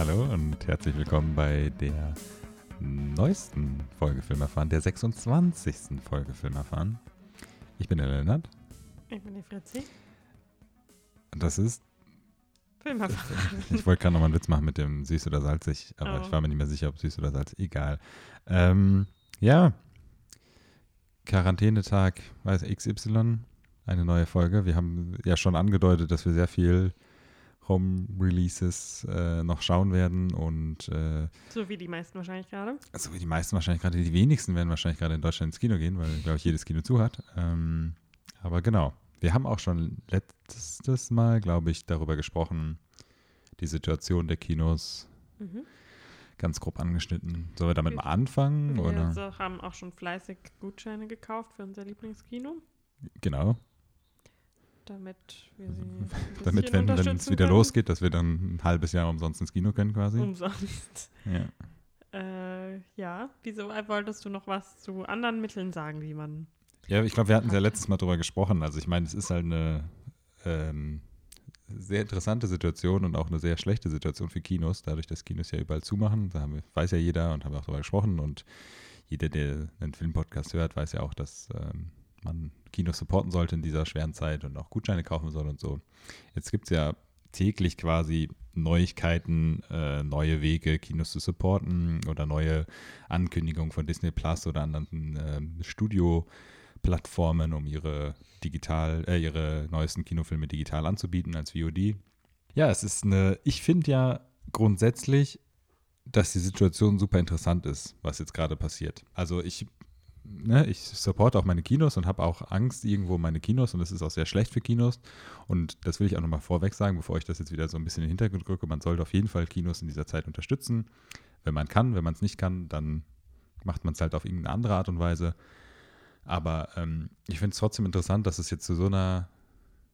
Hallo und herzlich willkommen bei der neuesten Folge Film erfahren, der 26. Folge Film erfahren. Ich bin der Lennart Ich bin die Fritzi. das ist, Film erfahren. ich wollte gerade nochmal einen Witz machen mit dem süß oder salzig, aber Oh. ich war mir nicht mehr sicher, ob süß oder salzig, egal. Ähm, ja, Quarantänetag, weiß XY, eine neue Folge. Wir haben ja schon angedeutet, dass wir sehr viel Home-Releases äh, noch schauen werden und äh, So wie die meisten wahrscheinlich gerade. so wie die meisten wahrscheinlich gerade, die wenigsten werden wahrscheinlich gerade in Deutschland ins Kino gehen, weil, glaube ich, jedes Kino zu hat. Ähm, aber genau, wir haben auch schon letztes Mal, glaube ich, darüber gesprochen, die Situation der Kinos Mhm. ganz grob angeschnitten. Sollen wir damit mal anfangen? Wir Oder? haben auch schon fleißig Gutscheine gekauft für unser Lieblingskino, Genau, damit wir sie damit, wenn dann es wieder können. losgeht, dass wir dann ein halbes Jahr umsonst ins Kino können quasi. Umsonst. Ja. Äh, ja, wieso wolltest du noch was zu anderen Mitteln sagen, wie man. Ja, ich glaube, wir hatten ja letztes Mal drüber gesprochen. Also ich meine, es ist halt eine ähm, sehr interessante Situation und auch eine sehr schlechte Situation für Kinos, dadurch, dass Kinos ja überall zumachen. Da wir, weiß ja jeder und haben auch drüber gesprochen. Und jeder, der einen Filmpodcast hört, weiß ja auch, dass ähm, man Kinos supporten sollte in dieser schweren Zeit und auch Gutscheine kaufen soll und so. Jetzt gibt es ja täglich quasi Neuigkeiten, äh, neue Wege, Kinos zu supporten oder neue Ankündigungen von Disney Plus oder anderen ähm, Studio-Plattformen, um ihre digital, äh, ihre neuesten Kinofilme digital anzubieten als VOD. Ja, es ist eine, ich finde ja grundsätzlich, dass die Situation super interessant ist, was jetzt gerade passiert. Also ich, ne, ich supporte auch meine Kinos und habe auch Angst irgendwo meine Kinos und das ist auch sehr schlecht für Kinos. Und das will ich auch nochmal vorweg sagen, bevor ich das jetzt wieder so ein bisschen in den Hintergrund rücke. Man sollte auf jeden Fall Kinos in dieser Zeit unterstützen, wenn man kann. Wenn man es nicht kann, dann macht man es halt auf irgendeine andere Art und Weise. Aber ähm, ich finde es trotzdem interessant, dass es jetzt zu so einer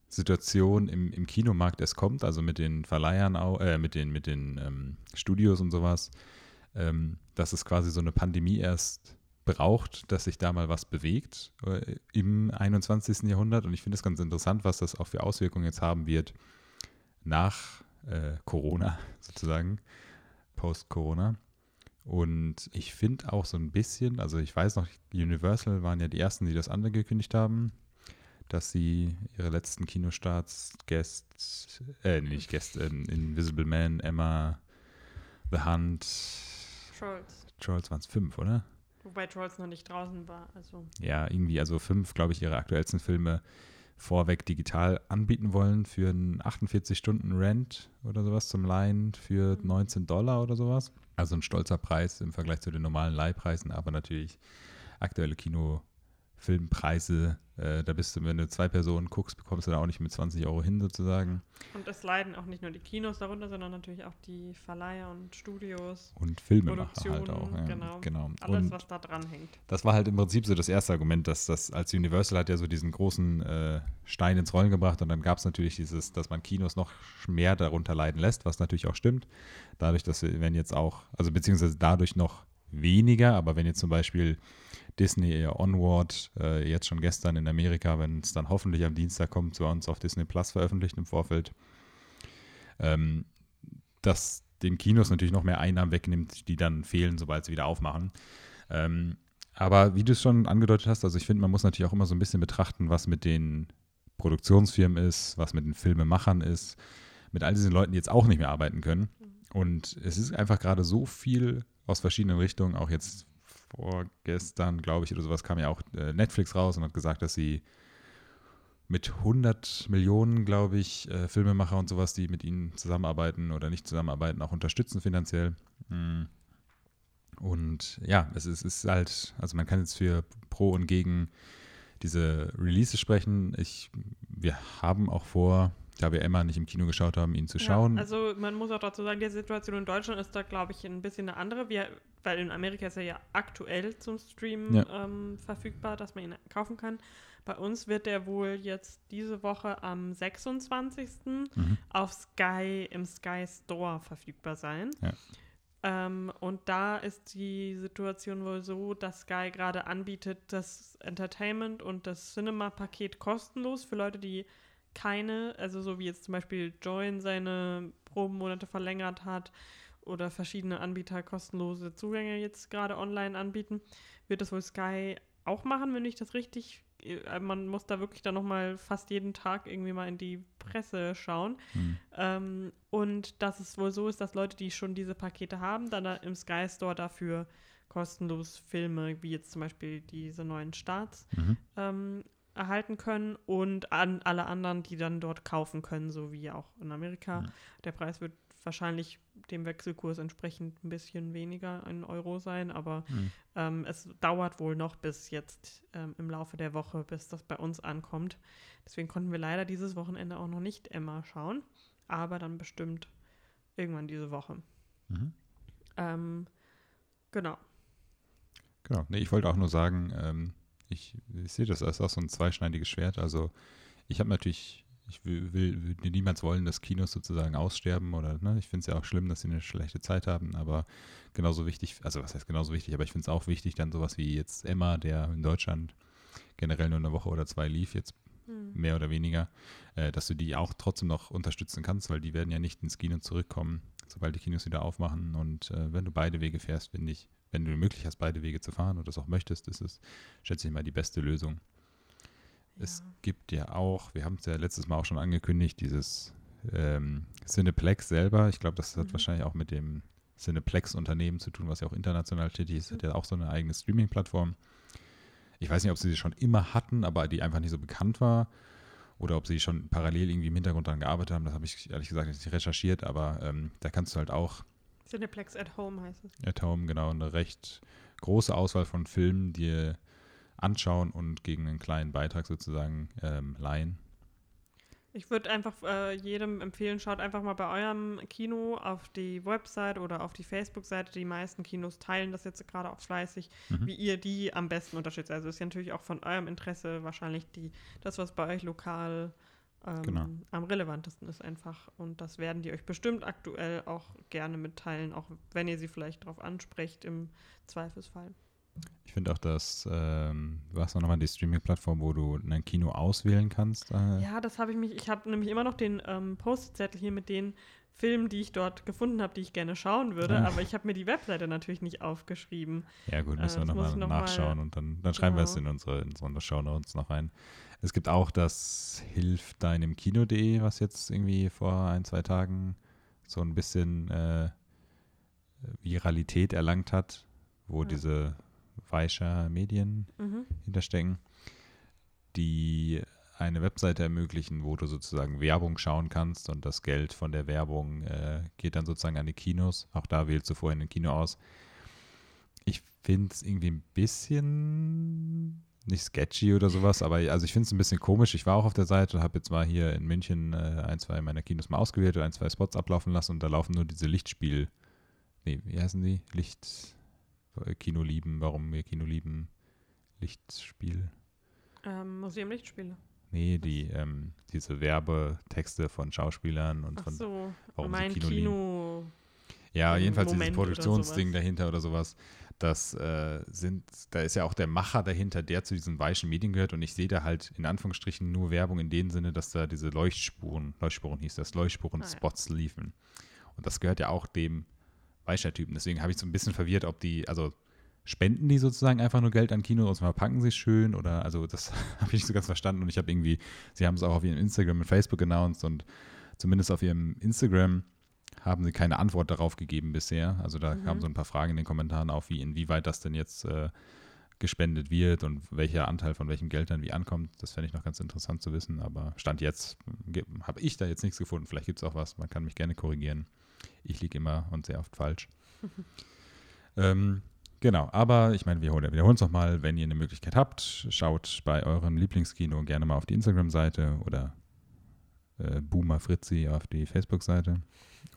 Situation im, im Kinomarkt erst kommt, also mit den Verleihern, auch, äh, mit den, mit den ähm, Studios und sowas, ähm, dass es quasi so eine Pandemie erst braucht, dass sich da mal was bewegt äh, im 21. Jahrhundert. Und ich finde es ganz interessant, was das auch für Auswirkungen jetzt haben wird nach äh, Corona sozusagen, post-Corona. Und ich finde auch so ein bisschen, also ich weiß noch, Universal waren ja die ersten, die das angekündigt haben, dass sie ihre letzten Kinostarts, Guest, äh, nicht Guest, äh, Invisible Man, Emma, The Hunt, Trolls. Trolls waren es fünf, oder? Wobei Trolls noch nicht draußen war. Also, Ja, irgendwie, also fünf, glaube ich, ihre aktuellsten Filme vorweg digital anbieten wollen für einen 48-Stunden-Rent oder sowas zum Leihen für 19 Dollar oder sowas. Also ein stolzer Preis im Vergleich zu den normalen Leihpreisen, aber natürlich aktuelle Kinofilmpreise. Äh, da bist du, wenn du zwei Personen guckst, bekommst du da auch nicht mit 20 Euro hin sozusagen. und es leiden auch nicht nur die Kinos darunter, sondern natürlich auch die Verleiher und Studios. Und Filmemacher halt auch. Ja, genau. genau. Alles, Und was da dran hängt. das war halt im Prinzip so das erste Argument, dass das als Universal hat ja so diesen großen äh, Stein ins Rollen gebracht und dann gab es natürlich dieses, dass man Kinos noch mehr darunter leiden lässt, was natürlich auch stimmt. Dadurch, dass wir, wenn jetzt auch, also beziehungsweise dadurch noch weniger, aber wenn jetzt zum Beispiel Disney ihr Onward äh, jetzt schon gestern in Amerika, wenn es dann hoffentlich am Dienstag kommt, zu uns auf Disney Plus veröffentlicht im Vorfeld, ähm, dass den Kinos natürlich noch mehr Einnahmen wegnimmt, die dann fehlen, sobald sie wieder aufmachen. Ähm, aber wie du es schon angedeutet hast, also ich finde, man muss natürlich auch immer so ein bisschen betrachten, was mit den Produktionsfirmen ist, was mit den Filmemachern ist, mit all diesen Leuten, die jetzt auch nicht mehr arbeiten können. Und es ist einfach gerade so viel aus verschiedenen Richtungen, auch jetzt vorgestern, glaube ich, oder sowas, kam ja auch äh, Netflix raus und hat gesagt, dass sie mit 100 Millionen, glaube ich, äh, Filmemacher und sowas, die mit ihnen zusammenarbeiten oder nicht zusammenarbeiten, auch unterstützen finanziell. Mm. Und ja, es ist, ist halt, also man kann jetzt für Pro und Gegen diese Releases sprechen. Ich, wir haben auch vor, da wir Emma nicht im Kino geschaut haben, ihn zu schauen. Ja, also man muss auch dazu sagen, die Situation in Deutschland ist da, glaube ich, ein bisschen eine andere. Wir, weil in Amerika ist er ja aktuell zum Streamen Ja. ähm, verfügbar, dass man ihn kaufen kann. Bei uns wird er wohl jetzt diese Woche am 26. Mhm. auf Sky im Sky Store verfügbar sein. Ja. Ähm, und da ist die Situation wohl so, dass Sky gerade anbietet, das Entertainment und das Cinema-Paket kostenlos für Leute, die keine, also so wie jetzt zum Beispiel Join seine Probenmonate verlängert hat oder verschiedene Anbieter kostenlose Zugänge jetzt gerade online anbieten, wird das wohl Sky auch machen, wenn ich das richtig. äh, Man muss da wirklich dann nochmal fast jeden Tag irgendwie mal in die Presse schauen. Mhm. Ähm, und dass es wohl so ist, dass Leute, die schon diese Pakete haben, dann da im Sky Store dafür kostenlos Filme, wie jetzt zum Beispiel diese neuen Starts, Mhm. ähm, erhalten können und an alle anderen, die dann dort kaufen können, so wie auch in Amerika. Ja. Der Preis wird wahrscheinlich dem Wechselkurs entsprechend ein bisschen weniger, ein Euro sein, aber Mhm. ähm, es dauert wohl noch bis jetzt ähm, im Laufe der Woche, bis das bei uns ankommt. Deswegen konnten wir leider dieses Wochenende auch noch nicht Emma schauen, aber dann bestimmt irgendwann diese Woche. Mhm. Ähm, genau. Genau. Nee, ich wollte auch nur sagen, ähm, ich, ich sehe das als auch so ein zweischneidiges Schwert. Also ich habe natürlich, ich will, will, will niemals wollen, dass Kinos sozusagen aussterben oder ne, ich finde es ja auch schlimm, dass sie eine schlechte Zeit haben, aber genauso wichtig, also was heißt genauso wichtig, aber ich finde es auch wichtig, dann sowas wie jetzt Emma, der in Deutschland generell nur eine Woche oder zwei lief, jetzt Hm. mehr oder weniger, äh, dass du die auch trotzdem noch unterstützen kannst, weil die werden ja nicht ins Kino zurückkommen, sobald die Kinos wieder aufmachen. Und äh, wenn du beide Wege fährst, finde ich, wenn du die Möglichkeit hast, beide Wege zu fahren und das auch möchtest, ist es, schätze ich mal, die beste Lösung. Es Ja. gibt ja auch, wir haben es ja letztes Mal auch schon angekündigt, dieses ähm, Cineplex selber. Ich glaube, das hat Mhm. wahrscheinlich auch mit dem Cineplex-Unternehmen zu tun, was ja auch international tätig ist. Hat ja auch so eine eigene Streaming-Plattform. Ich weiß nicht, ob sie sie schon immer hatten, aber die einfach nicht so bekannt war. Oder ob sie schon parallel irgendwie im Hintergrund daran gearbeitet haben. Das habe ich ehrlich gesagt nicht recherchiert, aber ähm, da kannst du halt auch Cineplex at Home heißt es. at Home genau eine recht große Auswahl von Filmen dir anschauen und gegen einen kleinen Beitrag sozusagen ähm, leihen. Ich würde einfach äh, jedem empfehlen, schaut einfach mal bei eurem Kino auf die Website oder auf die Facebook-Seite. Die meisten Kinos teilen das jetzt gerade auch fleißig, Mhm. wie ihr die am besten unterstützt. Also ist ja natürlich auch von eurem Interesse wahrscheinlich die, das, was bei euch lokal ähm, Genau. am relevantesten ist einfach. Und das werden die euch bestimmt aktuell auch gerne mitteilen, auch wenn ihr sie vielleicht darauf ansprecht im Zweifelsfall. Ich finde auch, dass ähm, du hast noch mal die Streaming-Plattform, wo du ein Kino auswählen kannst. Äh, Ja, das habe ich mich. Ich habe nämlich immer noch den ähm, Post-Zettel hier mit den Filmen, die ich dort gefunden habe, die ich gerne schauen würde. Ah. Aber ich habe mir die Webseite natürlich nicht aufgeschrieben. Ja, gut, müssen Äh, wir nochmal noch mal- nachschauen und dann, dann schreiben wir es in Genau. unsere, in unsere Shownotes noch rein. Es gibt auch das Hilf deinem Kino.de, was jetzt irgendwie vor ein, zwei Tagen so ein bisschen äh, Viralität erlangt hat, wo Ja. diese Weischer Medien Mhm. hinterstecken, die eine Webseite ermöglichen, wo du sozusagen Werbung schauen kannst und das Geld von der Werbung äh, geht dann sozusagen an die Kinos. Auch da wählst du vorhin ein Kino aus. Ich finde es irgendwie ein bisschen nicht sketchy oder sowas, aber also ich finde es ein bisschen komisch. Ich war auch auf der Seite und habe jetzt mal hier in München äh, ein, zwei meiner Kinos mal ausgewählt und ein, zwei Spots ablaufen lassen und da laufen nur diese Lichtspiel, nee, wie heißen die? Licht, Kino lieben, warum wir Kino lieben, Lichtspiel. Ähm, Museum Lichtspiele. Nee, die, ähm, diese Werbetexte von Schauspielern und Ach von. so, warum sie mein Kino Kino. lieben. Ja, jedenfalls dieses Moment oder Produktionsding dahinter oder sowas. Das äh, sind, da ist ja auch der Macher dahinter, der zu diesen weichen Medien gehört und ich sehe da halt in Anführungsstrichen nur Werbung in dem Sinne, dass da diese Leuchtspuren, Leuchtspuren hieß das, Leuchtspuren-Spots liefen. Und das gehört ja auch dem Weicher-Typen. Deswegen habe ich so ein bisschen verwirrt, ob die, also spenden die sozusagen einfach nur Geld an Kino und verpacken sie es schön oder, also das habe ich nicht so ganz verstanden und ich habe irgendwie, sie haben es auch auf ihrem Instagram und Facebook announced und zumindest auf ihrem Instagram haben sie keine Antwort darauf gegeben bisher. Also da Mhm. kamen so ein paar Fragen in den Kommentaren auf, wie inwieweit das denn jetzt äh, gespendet wird und welcher Anteil von welchem Geld dann wie ankommt. Das fände ich noch ganz interessant zu wissen, aber Stand jetzt habe ich da jetzt nichts gefunden. Vielleicht gibt es auch was, man kann mich gerne korrigieren. Ich liege immer und sehr oft falsch. ähm, genau, aber ich meine, wir holen- wiederholen es nochmal, wenn ihr eine Möglichkeit habt, schaut bei eurem Lieblingskino gerne mal auf die Instagram-Seite oder äh, Boomer Fritzi auf die Facebook-Seite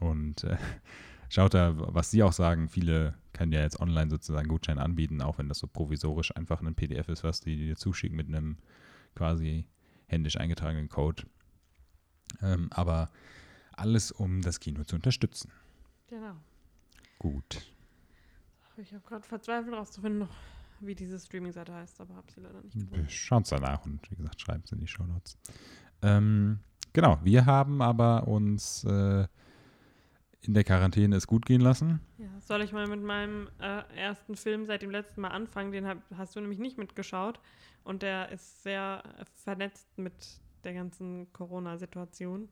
und äh, schaut da, was sie auch sagen. Viele können ja jetzt online sozusagen Gutschein anbieten, auch wenn das so provisorisch einfach ein PDF ist, was die dir zuschicken mit einem quasi händisch eingetragenen Code. Ähm, aber alles, um das Kino zu unterstützen. Genau. Gut. Ich habe gerade verzweifelt rauszufinden, wie diese Streaming-Seite heißt, aber habe sie leider nicht Wir gefunden. schauen es danach und wie gesagt, schreiben es in die Show Notes. Ähm, genau, wir haben aber uns äh, in der Quarantäne es gut gehen lassen. Ja, soll ich mal mit meinem äh, ersten Film seit dem letzten Mal anfangen? Den hab, hast du nämlich nicht mitgeschaut. Und der ist sehr äh, vernetzt mit der ganzen Corona-Situation.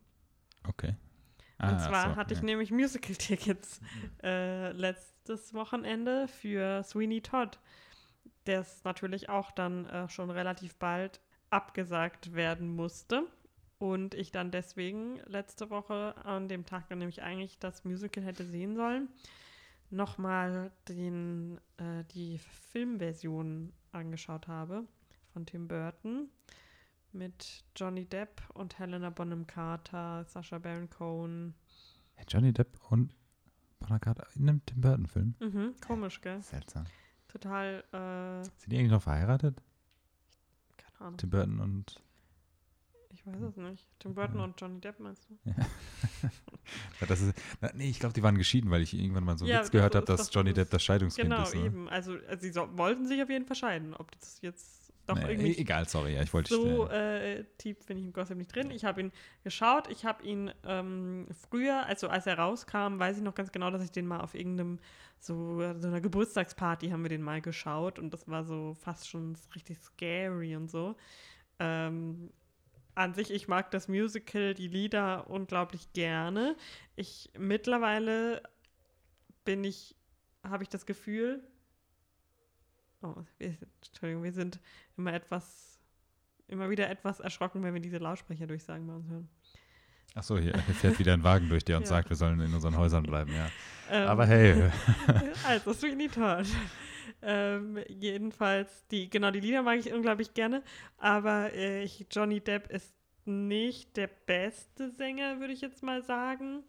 Okay. Und Ah, zwar so, hatte ich ja. nämlich Musical-Tickets äh, letztes Wochenende für Sweeney Todd, das natürlich auch dann äh, schon relativ bald abgesagt werden musste. Und ich dann deswegen letzte Woche, an dem Tag, an dem ich eigentlich das Musical hätte sehen sollen, nochmal den, äh, die Filmversion angeschaut habe von Tim Burton mit Johnny Depp und Helena Bonham Carter, Sacha Baron Cohen. Johnny Depp und Bonner Carter in einem Tim Burton-Film. Mhm, komisch, gell? Seltsam. Total, äh, Sind die eigentlich noch verheiratet? keine Ahnung. Tim Burton und. Ich weiß es nicht. Tim Burton Ja. und Johnny Depp meinst du? Ja, Das ist, na, nee, ich glaube, die waren geschieden, weil ich irgendwann mal so einen Ja, Witz gehört habe, dass Johnny Depp das Scheidungskind Genau, ist. Ne? eben. Also, also sie so, wollten sich auf jeden Fall scheiden. Ob das jetzt doch Nee, irgendwie egal, sorry, ja, ich wollte so äh, tief bin ich im Gossip nicht drin. Ich habe ihn geschaut. Ich habe ihn ähm, früher, also als er rauskam, weiß ich noch ganz genau, dass ich den mal auf irgendeinem so, so einer Geburtstagsparty haben wir den mal geschaut und das war so fast schon richtig scary und so. Ähm, an sich, ich mag das Musical, die Lieder unglaublich gerne. Ich mittlerweile bin ich, habe ich das Gefühl, oh, wir, Entschuldigung, wir sind immer etwas, immer wieder etwas erschrocken, wenn wir diese Lautsprecher durchsagen bei uns hören. Achso, hier, hier fährt wieder ein Wagen durch, der uns Ja. sagt, wir sollen in unseren Häusern bleiben, ja. Ähm, Aber hey, also Sweeney Todd. ähm, jedenfalls, die, genau, die Lieder mag ich unglaublich gerne, aber äh, ich, Johnny Depp ist nicht der beste Sänger, würde ich jetzt mal sagen.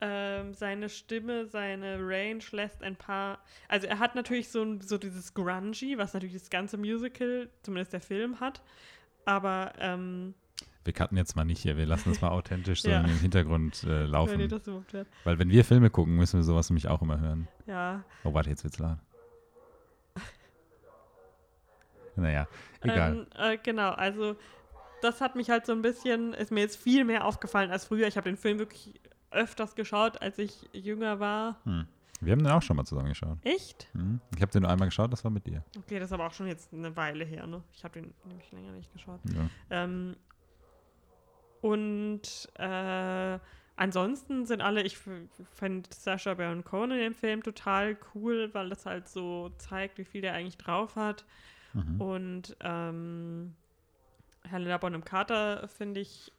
Ähm, seine Stimme, seine Range lässt ein paar. Also er hat natürlich so, ein- so dieses Grungy, was natürlich das ganze Musical, zumindest der Film hat. Aber ähm, wir cutten jetzt mal nicht hier, wir lassen das mal authentisch so Ja. im Hintergrund äh, wenn ihr laufen. das überhaupt hört. Weil wenn wir Filme gucken, müssen wir sowas nämlich auch immer hören. Ja. Oh, warte, jetzt wird's laut. Naja, egal. Ähm, äh, genau, also das hat mich halt so ein bisschen, ist mir jetzt viel mehr aufgefallen als früher. Ich habe den Film wirklich öfters geschaut, als ich jünger war. Hm. Wir haben den auch schon mal zusammen geschaut. Echt? Hm. Ich habe den nur einmal geschaut, das war mit dir. Okay, das ist aber auch schon jetzt eine Weile her, ne? Ich habe den nämlich länger nicht geschaut. Ja. Ähm, und äh, ansonsten sind alle, ich fand Sasha Baron Cohen in dem Film total cool, weil das halt so zeigt, wie viel der eigentlich drauf hat. Mhm. Und ähm, Helena Bonham Carter finde ich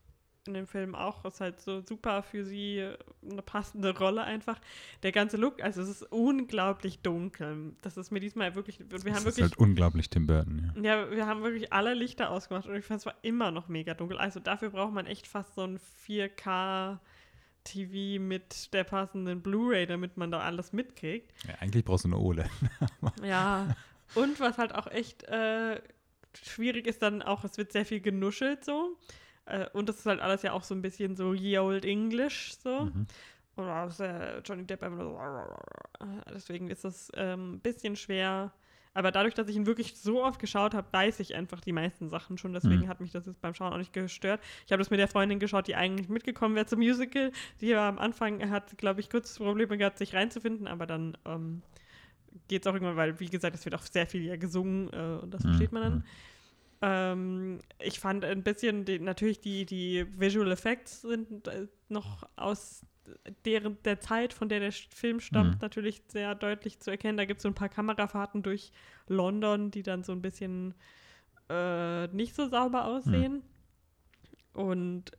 in dem Film auch, ist halt so super für sie eine passende Rolle einfach. Der ganze Look, also es ist unglaublich dunkel. Das ist mir diesmal wirklich, wir das haben ist wirklich halt unglaublich Tim Burton, ja. ja, wir haben wirklich alle Lichter ausgemacht und ich fand es war immer noch mega dunkel. Also dafür braucht man echt fast so ein 4K TV mit der passenden Blu-ray, damit man da alles mitkriegt. ja. Eigentlich brauchst du eine Ole. Ja. und was halt auch echt äh, schwierig ist dann auch, es wird sehr viel genuschelt so. Äh, und das ist halt alles ja auch so ein bisschen so ye old English so. Mhm. Ist äh, Johnny Depp einfach so. Deswegen ist das ähm, ein bisschen schwer. Aber dadurch, dass ich ihn wirklich so oft geschaut habe, weiß ich einfach die meisten Sachen schon. Deswegen Mhm. hat mich das jetzt beim Schauen auch nicht gestört. Ich habe das mit der Freundin geschaut, die eigentlich mitgekommen wäre zum Musical. Die war am Anfang, hat, glaube ich, kurz Probleme gehabt, sich reinzufinden. Aber dann ähm, geht es auch irgendwann, weil, wie gesagt, es wird auch sehr viel ja gesungen äh, und das Mhm. versteht man dann. Ähm, ich fand ein bisschen, die, natürlich die, die Visual Effects sind äh, noch aus deren der Zeit, von der der Film stammt, Mhm. natürlich sehr deutlich zu erkennen. Da gibt es so ein paar Kamerafahrten durch London, die dann so ein bisschen äh, nicht so sauber aussehen. Und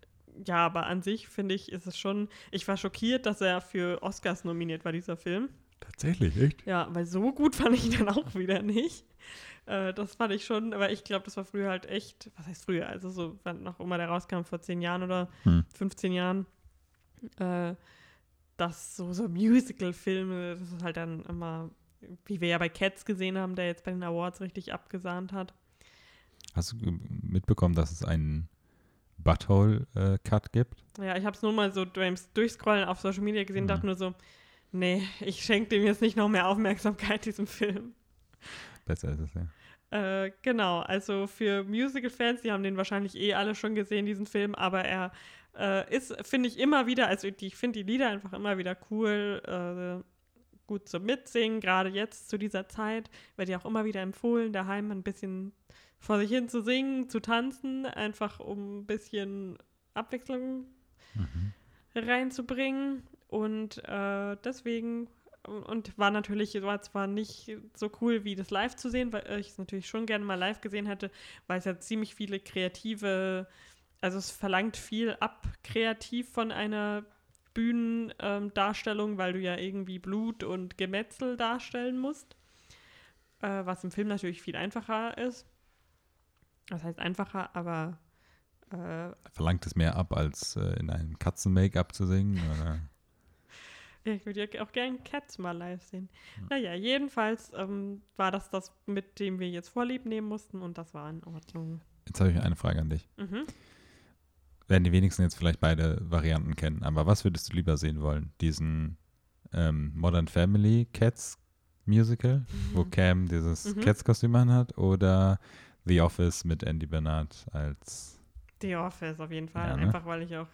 ja, aber an sich finde ich, ist es schon, ich war schockiert, dass er für Oscars nominiert war, dieser Film. Tatsächlich, echt? Ja, weil so gut fand ich ihn dann auch wieder nicht. Äh, das fand ich schon, aber ich glaube, das war früher halt echt, was heißt früher, also so, wann noch immer der rauskam, vor 10 Jahren oder Hm. 15 Jahren, äh, dass so, so Musical-Filme, das ist halt dann immer, wie wir ja bei Cats gesehen haben, der jetzt bei den Awards richtig abgesahnt hat. Hast du mitbekommen, dass es einen Butthole-Cut gibt? Ja, ich habe es nur mal so Durchscrollen auf Social Media gesehen, Mhm. dachte nur so, nee, ich schenke dem jetzt nicht noch mehr Aufmerksamkeit, diesem Film. Besser ist es, ja. Äh, genau, also für Musical-Fans, die haben den wahrscheinlich eh alle schon gesehen, diesen Film, aber er äh, ist, finde ich, immer wieder, also die, ich finde die Lieder einfach immer wieder cool, äh, gut zum Mitsingen, gerade jetzt zu dieser Zeit, wird ja auch immer wieder empfohlen, daheim ein bisschen vor sich hin zu singen, zu tanzen, einfach um ein bisschen Abwechslung Mhm. reinzubringen. Und äh, deswegen, und war natürlich, war zwar nicht so cool wie das live zu sehen, weil ich es natürlich schon gerne mal live gesehen hätte, weil es ja ziemlich viele kreative, also es verlangt viel ab kreativ von einer Bühnendarstellung, weil du ja irgendwie Blut und Gemetzel darstellen musst. Äh, was im Film natürlich viel einfacher ist. Das heißt einfacher, aber äh, Verlangt es mehr ab, als äh, in einem Katzen-Make-up zu singen? Oder? Ja, ich würde ja auch gerne Cats mal live sehen. Naja, jedenfalls ähm, war das das, mit dem wir jetzt Vorlieb nehmen mussten und das war in Ordnung. Jetzt habe ich eine Frage an dich. Mhm. Werden die wenigsten jetzt vielleicht beide Varianten kennen, aber was würdest du lieber sehen wollen? Diesen ähm, Modern Family Cats Musical, wo Cam dieses Mhm. Cats-Kostüm anhat, oder The Office mit Andy Bernard als. The Office auf jeden Fall. Ja, ne? Einfach weil ich auch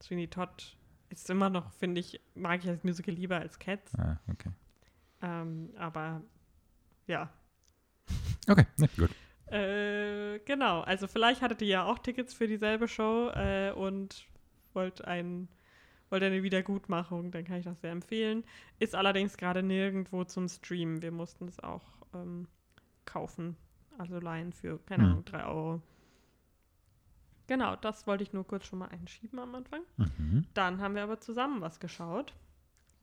Sweeney Todd ist immer noch, finde ich, mag ich als Musical lieber als Cats. Ah, okay. Ähm, aber ja. Okay, ne, gut. Äh, genau, also vielleicht hattet ihr ja auch Tickets für dieselbe Show äh, und wollt, ein, wollt eine Wiedergutmachung, dann kann ich das sehr empfehlen. Ist allerdings gerade nirgendwo zum Streamen. Wir mussten es auch ähm, kaufen, also leihen für, keine Hm. Ahnung, 3 Euro. Genau, das wollte ich nur kurz schon mal einschieben am Anfang. Mhm. Dann haben wir aber zusammen was geschaut.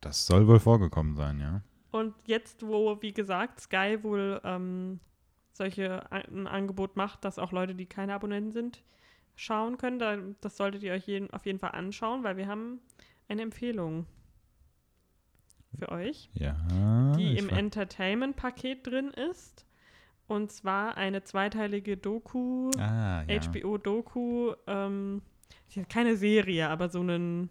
Das soll wohl vorgekommen sein, ja. Und jetzt, wo, wie gesagt, Sky wohl ähm, solche ein Angebot macht, dass auch Leute, die keine Abonnenten sind, schauen können, da, das solltet ihr euch jeden, auf jeden Fall anschauen, weil wir haben eine Empfehlung für euch, Ja. die im Entertainment-Paket drin ist. Und zwar eine zweiteilige Doku, ah, ja. HBO-Doku, ähm, keine Serie, aber so einen,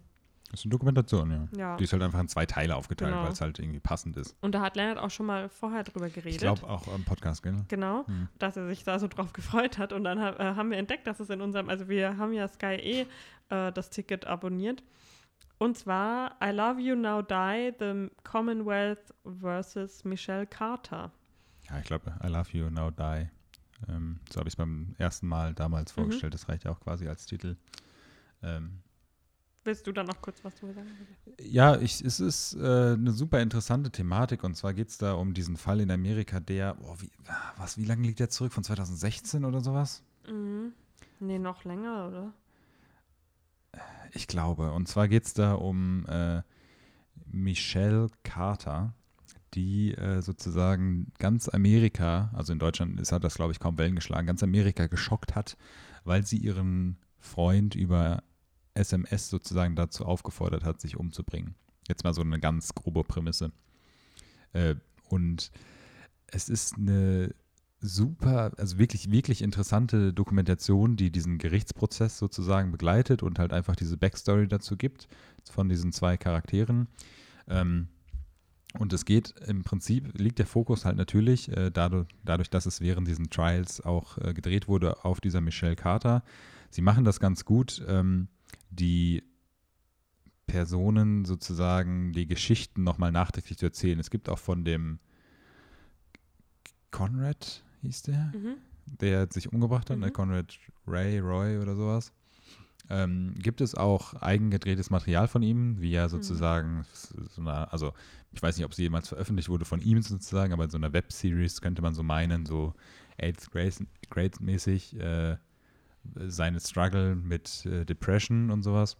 Das ist eine Dokumentation, ja. ja. Die ist halt einfach in zwei Teile aufgeteilt, Genau. weil es halt irgendwie passend ist. Und da hat Leonard auch schon mal vorher drüber geredet. Ich glaube auch im Podcast, gell? Genau, Hm. dass er sich da so drauf gefreut hat. Und dann äh, haben wir entdeckt, dass es in unserem, also wir haben ja Sky eh äh, das Ticket abonniert. Und zwar I Love You Now Die, The Commonwealth versus Michelle Carter. Ja, ich glaube, I Love You, Now Die. Ähm, so habe ich es beim ersten Mal damals Mhm. vorgestellt. Das reicht ja auch quasi als Titel. Ähm, Willst du da noch kurz was drüber sagen? ja, ich, es ist äh, eine super interessante Thematik. Und zwar geht es da um diesen Fall in Amerika, der, oh, wie, was, wie lange liegt der zurück? Von 2016 oder sowas? Mhm. Nee, noch länger, oder? Ich glaube. Und zwar geht es da um äh, Michelle Carter, die äh, sozusagen ganz Amerika, also in Deutschland ist, hat das, glaube ich, kaum Wellen geschlagen, ganz Amerika geschockt hat, weil sie ihren Freund über SMS sozusagen dazu aufgefordert hat, sich umzubringen. Jetzt mal so eine ganz grobe Prämisse. Äh, und es ist eine super, also wirklich, wirklich interessante Dokumentation, die diesen Gerichtsprozess sozusagen begleitet und halt einfach diese Backstory dazu gibt von diesen zwei Charakteren. Ähm, und es geht im Prinzip, liegt der Fokus halt natürlich äh, dadurch, dadurch, dass es während diesen Trials auch äh, gedreht wurde auf dieser Michelle Carter. Sie machen das ganz gut, ähm, die Personen sozusagen die Geschichten nochmal nachträglich zu erzählen. Es gibt auch von dem Conrad, hieß der, Mhm. der sich umgebracht hat, ne? Mhm. Conrad Ray, Roy oder sowas. Ähm, gibt es auch eigengedrehtes Material von ihm, wie Mhm. er sozusagen, so eine, also ich weiß nicht, ob sie jemals veröffentlicht wurde von ihm sozusagen, aber in so einer Webseries könnte man so meinen, so Eighth Grade, Grade mäßig, äh, seine Struggle mit äh, Depression und sowas.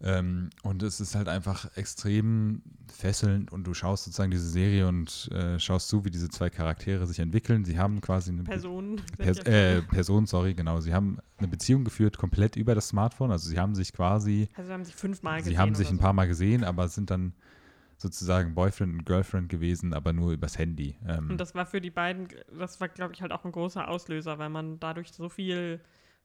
Ähm, und es ist halt einfach extrem fesselnd und du schaust sozusagen diese Serie und äh, schaust zu, wie diese zwei Charaktere sich entwickeln. Sie haben quasi eine Personen. Pers äh, Person, sorry, genau. Sie haben eine Beziehung geführt, komplett über das Smartphone. Also sie haben sich quasi. Also haben sich fünfmal gesehen. Sie haben sich ein paar Mal gesehen, aber sind dann sozusagen Boyfriend und Girlfriend gewesen, aber nur übers Handy. Ähm, Und das war für die beiden, das war, glaube ich, halt auch ein großer Auslöser, weil man dadurch so viel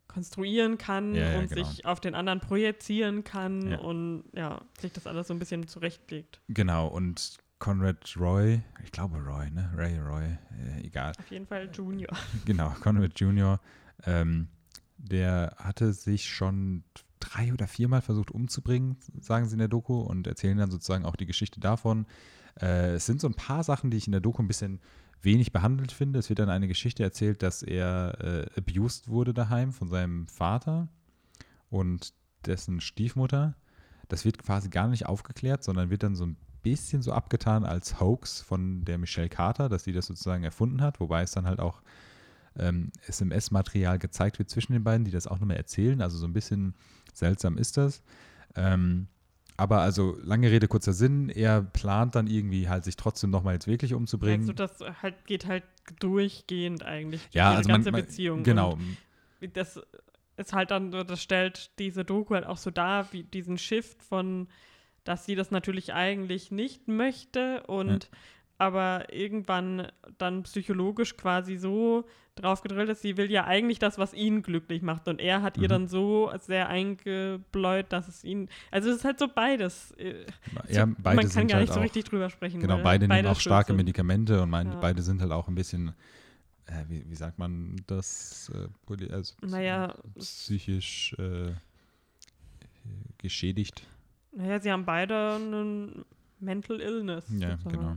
konstruieren kann Ja, ja, und genau. sich auf den anderen projizieren kann Ja. und ja, sich das alles so ein bisschen zurechtlegt. genau, und Conrad Roy, ich glaube Roy, ne? Ray Roy, äh, egal. Auf jeden Fall Junior. Genau, Conrad Jr., ähm, der hatte sich schon drei oder viermal versucht umzubringen, sagen sie in der Doku, und erzählen dann sozusagen auch die Geschichte davon. Äh, es sind so ein paar Sachen, die ich in der Doku ein bisschen wenig behandelt finde. Es wird dann eine Geschichte erzählt, dass er äh, abused wurde daheim von seinem Vater und dessen Stiefmutter. Das wird quasi gar nicht aufgeklärt, sondern wird dann so ein bisschen so abgetan als Hoax von der Michelle Carter, dass sie das sozusagen erfunden hat, wobei es dann halt auch ähm, SMS-Material gezeigt wird zwischen den beiden, die das auch nochmal erzählen. Also so ein bisschen seltsam ist das. Ähm, aber also lange Rede, kurzer Sinn, er plant dann irgendwie halt sich trotzdem nochmal jetzt wirklich umzubringen. Also das halt geht halt durchgehend eigentlich. ja, also man, ganze man, Beziehung. Genau, Und das ist halt dann, das stellt diese Doku halt auch so dar, wie diesen Shift von, dass sie das natürlich eigentlich nicht möchte und aber irgendwann dann psychologisch quasi so drauf gedrillt ist, sie will ja eigentlich das, was ihn glücklich macht. Und er hat ihr Mhm. dann so sehr eingebläut, dass es ihn. Also es ist halt so beides. Äh, ja, so, beide man kann sind gar halt nicht so auch, richtig drüber sprechen. Genau, weil beide nehmen auch starke sind. Medikamente und mein, Ja. beide sind halt auch ein bisschen, äh, wie, wie sagt man das, äh, also Naja, psychisch äh, geschädigt. Naja, sie haben beide einen Mental Illness. Ja, sozusagen. genau.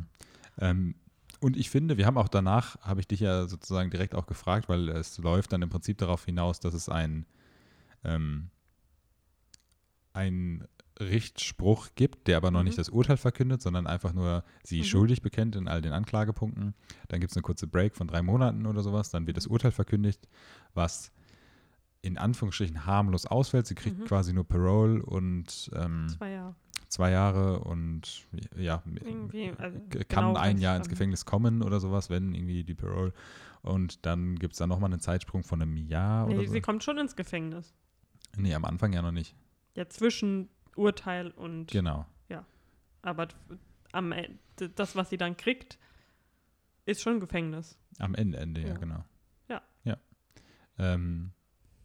Ähm, und ich finde, wir haben auch danach, habe ich dich ja sozusagen direkt auch gefragt, weil es läuft dann im Prinzip darauf hinaus, dass es ein, ähm, ein Richtspruch gibt, der aber noch Mhm. nicht das Urteil verkündet, sondern einfach nur sie Mhm. schuldig bekennt in all den Anklagepunkten. Dann gibt es eine kurze Break von drei Monaten oder sowas, dann wird das Urteil verkündigt, was in Anführungsstrichen harmlos ausfällt. Sie kriegt Mhm. quasi nur Parole und ähm, Zwei Jahre. Zwei Jahre und ja, also kann genau ein Jahr ins Gefängnis kommen oder sowas, wenn irgendwie die Parole. Und dann gibt es dann nochmal einen Zeitsprung von einem Jahr Nee, oder sie so. kommt schon ins Gefängnis. Nee, am Anfang ja noch nicht. Ja, zwischen Urteil und. Genau. Aber t- am Ende, das, was sie dann kriegt, ist schon Gefängnis. Am Ende, Ende, ja, Ja. genau. Ja. Ja. Ähm,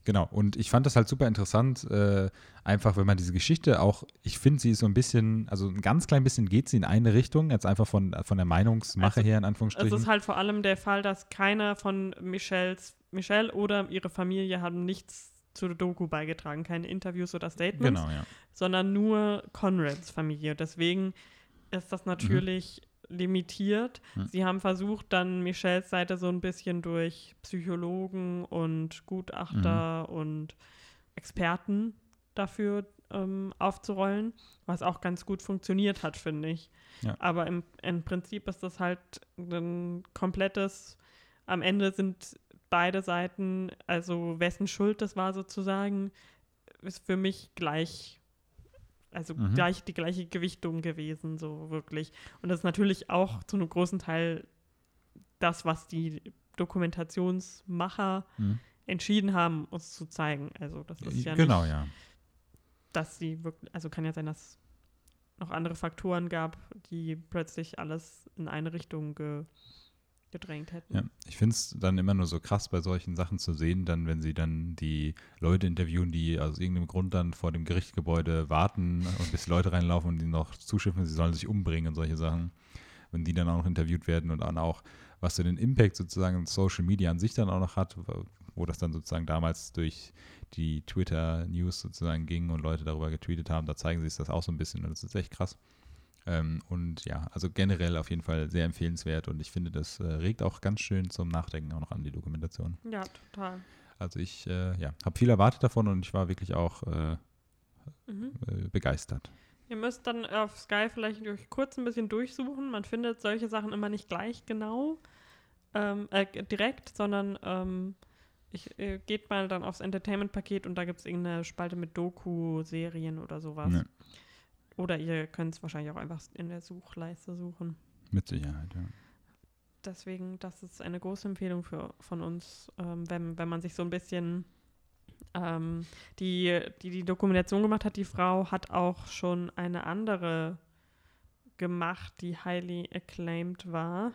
genau. Und ich fand das halt super interessant, äh, einfach, wenn man diese Geschichte auch, ich finde, sie ist so ein bisschen, also ein ganz klein bisschen geht sie in eine Richtung, jetzt einfach von, von der Meinungsmache Also, her, in Es Anführungsstrichen. ist halt vor allem der Fall, dass keiner von Michelles, Michelle oder ihre Familie haben nichts zur Doku beigetragen, keine Interviews oder Statements, genau, ja. sondern nur Conrads Familie. Deswegen ist das natürlich limitiert. Mhm. Sie haben versucht, dann Michelles Seite so ein bisschen durch Psychologen und Gutachter Mhm. und Experten dafür ähm, aufzurollen, was auch ganz gut funktioniert hat, finde ich. Ja. Aber im, im Prinzip ist das halt ein komplettes, am Ende sind beide Seiten, also wessen Schuld das war sozusagen, ist für mich gleich, also Mhm. gleich die gleiche Gewichtung gewesen, so wirklich. Und das ist natürlich auch zu einem großen Teil das, was die Dokumentationsmacher Mhm. entschieden haben, uns zu zeigen. Also das ist ja genau, nicht, ja. dass sie wirklich, also kann ja sein, dass noch andere Faktoren gab, die plötzlich alles in eine Richtung ge, gedrängt hätten. Ja, ich finde es dann immer nur so krass bei solchen Sachen zu sehen, dann, wenn sie dann die Leute interviewen, die aus irgendeinem Grund dann vor dem Gerichtsgebäude warten und bis Leute reinlaufen und die noch zuschiffen, sie sollen sich umbringen und solche Sachen. Wenn die dann auch noch interviewt werden und dann auch, was so den Impact sozusagen Social Media an sich dann auch noch hat, wo das dann sozusagen damals durch die Twitter-News sozusagen ging und Leute darüber getweetet haben, da zeigen sie sich das auch so ein bisschen und das ist echt krass. Ähm, und ja, also generell auf jeden Fall sehr empfehlenswert und ich finde, das äh, regt auch ganz schön zum Nachdenken auch noch an die Dokumentation. Ja, total. Also ich äh, ja, habe viel erwartet davon und ich war wirklich auch äh, Mhm. äh, begeistert. Ihr müsst dann auf Sky vielleicht durch kurz ein bisschen durchsuchen. Man findet solche Sachen immer nicht gleich genau ähm, äh, direkt, sondern ähm, Ich, äh, geht mal dann aufs Entertainment-Paket und da gibt es irgendeine Spalte mit Doku-Serien oder sowas. Ja. Oder ihr könnt es wahrscheinlich auch einfach in der Suchleiste suchen. Mit Sicherheit, ja. Deswegen, das ist eine große Empfehlung für, von uns, ähm, wenn, wenn man sich so ein bisschen ähm, die, die die Dokumentation gemacht hat, die Frau hat auch schon eine andere gemacht, die highly acclaimed war.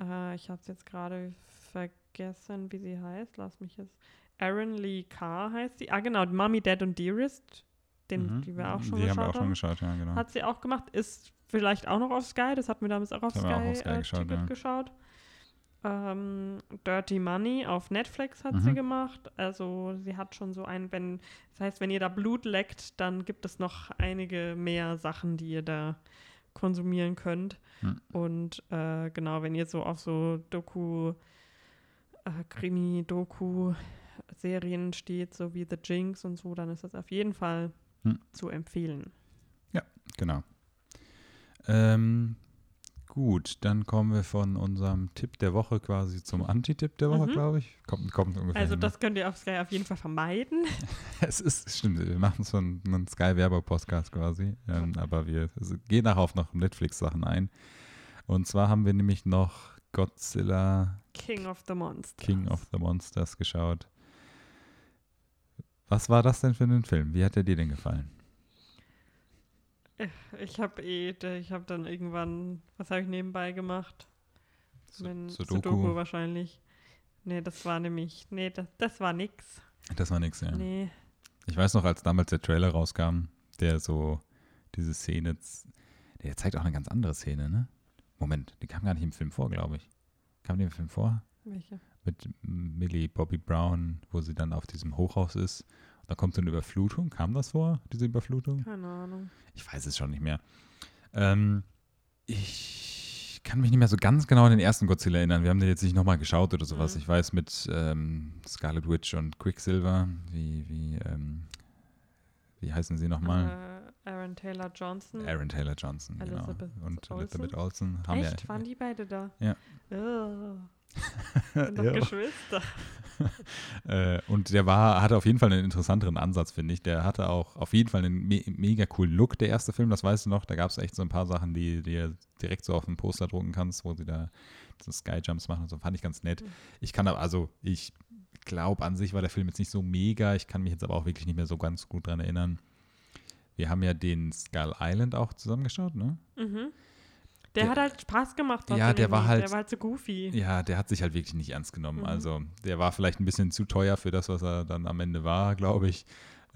Äh, ich habe es jetzt gerade vergessen, wie sie heißt. Lass mich jetzt. Aaron Lee Carr heißt sie. Ah, genau, Mommy, Dad und Dearest, den, Mhm. die wir auch schon Die haben geschaut wir auch haben. schon geschaut, ja, genau. Hat sie auch gemacht. Ist vielleicht auch noch auf Sky. Das hatten wir damals auch auf Das Sky, haben auch auf Sky äh, geschaut, ja. geschaut. Ähm, Dirty Money auf Netflix hat sie Mhm. gemacht. Also sie hat schon so ein, wenn, das heißt, wenn ihr da Blut leckt, dann gibt es noch einige mehr Sachen, die ihr da konsumieren könnt. Hm. Und äh, genau, wenn ihr so auf so Doku, äh, Krimi-Doku-Serien steht, so wie The Jinx und so, dann ist das auf jeden Fall Hm. zu empfehlen. Genau. Ähm, gut, dann kommen wir von unserem Tipp der Woche quasi zum Anti-Tipp der Woche, Mhm. glaube ich. Kommt, kommt ungefähr. Also hin, das könnt ihr auf Sky auf jeden Fall vermeiden. ne? Es ist, stimmt, wir machen so einen, einen Sky-Werber-Podcast quasi, ähm, aber wir also, gehen nachher auf noch Netflix-Sachen ein. Und zwar haben wir nämlich noch Godzilla King of the Monsters. King of the Monsters geschaut. Was war das denn für ein Film? Wie hat er dir denn gefallen? Ich habe eh, ich habe dann irgendwann, was habe ich nebenbei gemacht? Wenn, Sudoku. wahrscheinlich. Nee, das war nämlich, nee, das, das war nix. Das war nix, ja. Nee. Ich weiß noch, als damals der Trailer rauskam, der so diese Szene, der zeigt auch eine ganz andere Szene, ne? Moment, die kam gar nicht im Film vor, glaube ich. Kam die im Film vor? Welche? Mit Millie Bobby Brown, wo sie dann auf diesem Hochhaus ist. Da kommt so eine Überflutung. Kam das vor, diese Überflutung? Keine Ahnung. Ich weiß es schon nicht mehr. Ähm, ich kann mich nicht mehr so ganz genau an den ersten Godzilla erinnern. Wir haben den jetzt nicht nochmal geschaut oder sowas. Mhm. Ich weiß mit ähm, Scarlet Witch und Quicksilver, wie, wie, ähm, wie heißen sie nochmal? Äh, Aaron Taylor Johnson. Aaron Taylor Johnson, Elizabeth genau. Und Olsen? Elizabeth Olsen. Haben Echt? Waren die beide da? Ja. Oh. Ja. Geschwister. Äh, und der war, hatte auf jeden Fall einen interessanteren Ansatz, finde ich. Der hatte auch auf jeden Fall einen me mega coolen Look, der erste Film, das weißt du noch. Da gab es echt so ein paar Sachen, die du direkt so auf dem Poster drucken kannst, wo sie da so Skyjumps machen und so. Fand ich ganz nett. Mhm. Ich kann aber, also ich glaube, an sich war der Film jetzt nicht so mega. Ich kann mich jetzt aber auch wirklich nicht mehr so ganz gut dran erinnern. Wir haben ja den Skull Island auch zusammengeschaut, ne? Mhm. Der, Der- hat halt Spaß gemacht. Ja, der war halt- Der war halt so goofy. Ja, der hat sich halt wirklich nicht ernst genommen. Mhm. Also der war vielleicht ein bisschen zu teuer für das, was er dann am Ende war, glaube ich.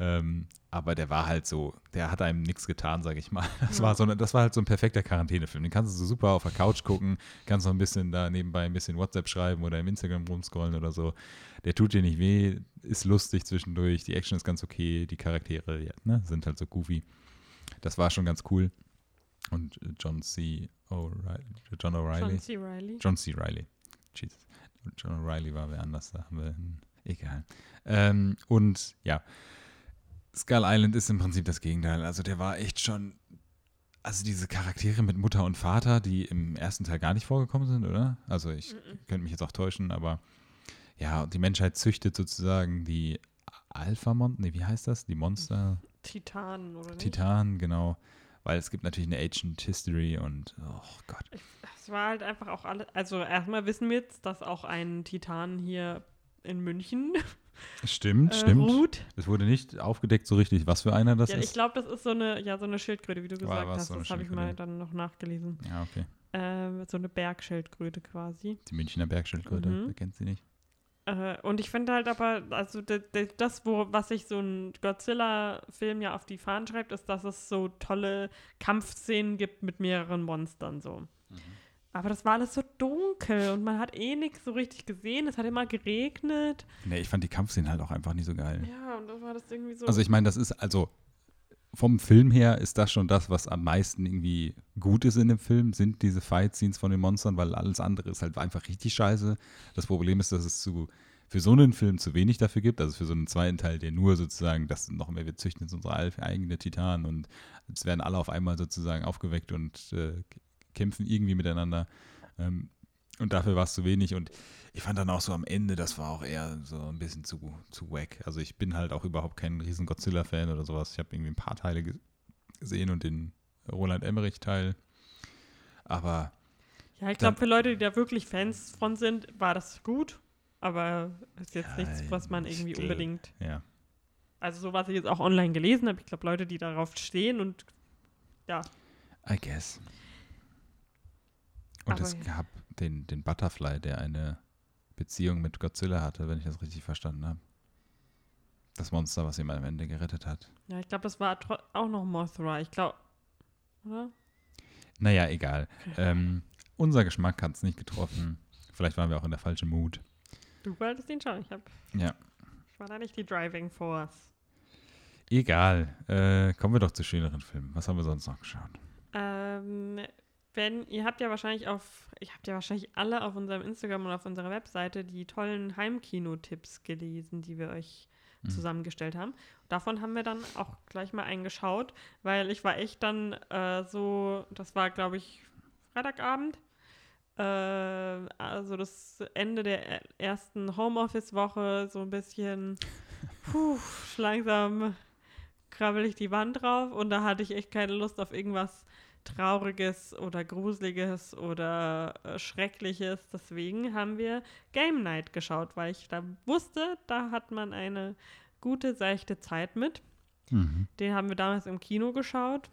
Ähm, aber der war halt so, der hat einem nichts getan, sage ich mal. Das, Ja. war so eine, das war halt so ein perfekter Quarantänefilm. Den kannst du so super auf der Couch gucken, kannst noch ein bisschen da nebenbei ein bisschen WhatsApp schreiben oder im Instagram rumscrollen oder so. Der tut dir nicht weh, ist lustig zwischendurch, die Action ist ganz okay, die Charaktere ja, ne, sind halt so goofy. Das war schon ganz cool. Und John C. O'Reilly, John O'Reilly. John C. Reilly. John C. Reilly. Jesus. John O'Reilly war wer anders, da haben wir. einen- Egal. Ähm, und ja, Skull Island ist im Prinzip das Gegenteil. Also der war echt schon. Also diese Charaktere mit Mutter und Vater, die im ersten Teil gar nicht vorgekommen sind, oder? Also ich Mhm. könnte mich jetzt auch täuschen, aber ja, die Menschheit züchtet sozusagen die Alpha-Mon, nee, wie heißt das? Die Monster, Titanen, oder nicht? Titanen, genau. Weil es gibt natürlich eine Ancient History und, oh Gott. Es war halt einfach auch alle. Also, erstmal wissen wir jetzt, dass auch ein Titan hier in München Stimmt, äh, stimmt. ruht. Es wurde nicht aufgedeckt so richtig, was für einer das ja, ist. ich glaube, das ist so eine, ja, so eine Schildkröte, wie du gesagt hast. so das habe ich mal dann noch nachgelesen. ja, okay. Ähm, so eine Bergschildkröte quasi. Die Münchner Bergschildkröte, Mhm. wer kennt sie nicht? Äh, und ich finde halt aber, also das, wo, was sich so ein Godzilla-Film ja auf die Fahnen schreibt, ist, dass es so tolle Kampfszenen gibt mit mehreren Monstern so. Mhm. Aber das war alles so dunkel und man hat eh nichts so richtig gesehen. Es hat immer geregnet. Nee, ich fand die Kampfszenen halt auch einfach nicht so geil. Ja, und das war das irgendwie so. Also ich meine, das ist, also vom Film her ist das schon das, was am meisten irgendwie gut ist in dem Film, sind diese Fight-Scenes von den Monstern, weil alles andere ist halt einfach richtig scheiße. Das Problem ist, dass es zu, für so einen Film zu wenig dafür gibt, also für so einen zweiten Teil, der nur sozusagen, das noch mehr, wir züchten jetzt unsere eigene Titanen und es werden alle auf einmal sozusagen aufgeweckt und äh, kämpfen irgendwie miteinander. Ähm, Und dafür war es zu wenig. Und ich fand dann auch so am Ende, das war auch eher so ein bisschen zu, zu wack. Also ich bin halt auch überhaupt kein riesen Godzilla-Fan oder sowas. Ich habe irgendwie ein paar Teile gesehen und den Roland Emmerich-Teil. Aber. Ja, ich glaube, für Leute, die da wirklich Fans von sind, war das gut. Aber ist jetzt ja, nichts, was man irgendwie unbedingt. Ja. Also, so was ich jetzt auch online gelesen habe, ich glaube, Leute, die darauf stehen und ja. I guess. Und Aber es ja. gab den, den Butterfly, der eine Beziehung mit Godzilla hatte, wenn ich das richtig verstanden habe. Das Monster, was ihn am Ende gerettet hat. Ja, ich glaube, das war auch noch Mothra. Ich glaube, oder? Naja, egal. Ähm, unser Geschmack hat es nicht getroffen. Vielleicht waren wir auch in der falschen Mut. Du wolltest ihn schauen. Ich, hab, ja. ich war da nicht die Driving Force. Egal. Äh, kommen wir doch zu schöneren Filmen. Was haben wir sonst noch geschaut? Ähm, wenn, ihr habt ja wahrscheinlich auf, ihr habt ja wahrscheinlich alle auf unserem Instagram und auf unserer Webseite die tollen Heimkino-Tipps gelesen, die wir euch mhm. zusammengestellt haben. Davon haben wir dann auch gleich mal eingeschaut, weil ich war echt dann äh, so, das war glaube ich Freitagabend, äh, also das Ende der ersten Homeoffice-Woche, so ein bisschen, puh, langsam krabbel ich die Wand drauf und da hatte ich echt keine Lust auf irgendwas Trauriges oder Gruseliges oder äh, Schreckliches. Deswegen haben wir Game Night geschaut, weil ich da wusste, da hat man eine gute, seichte Zeit mit. Mhm. Den haben wir damals im Kino geschaut.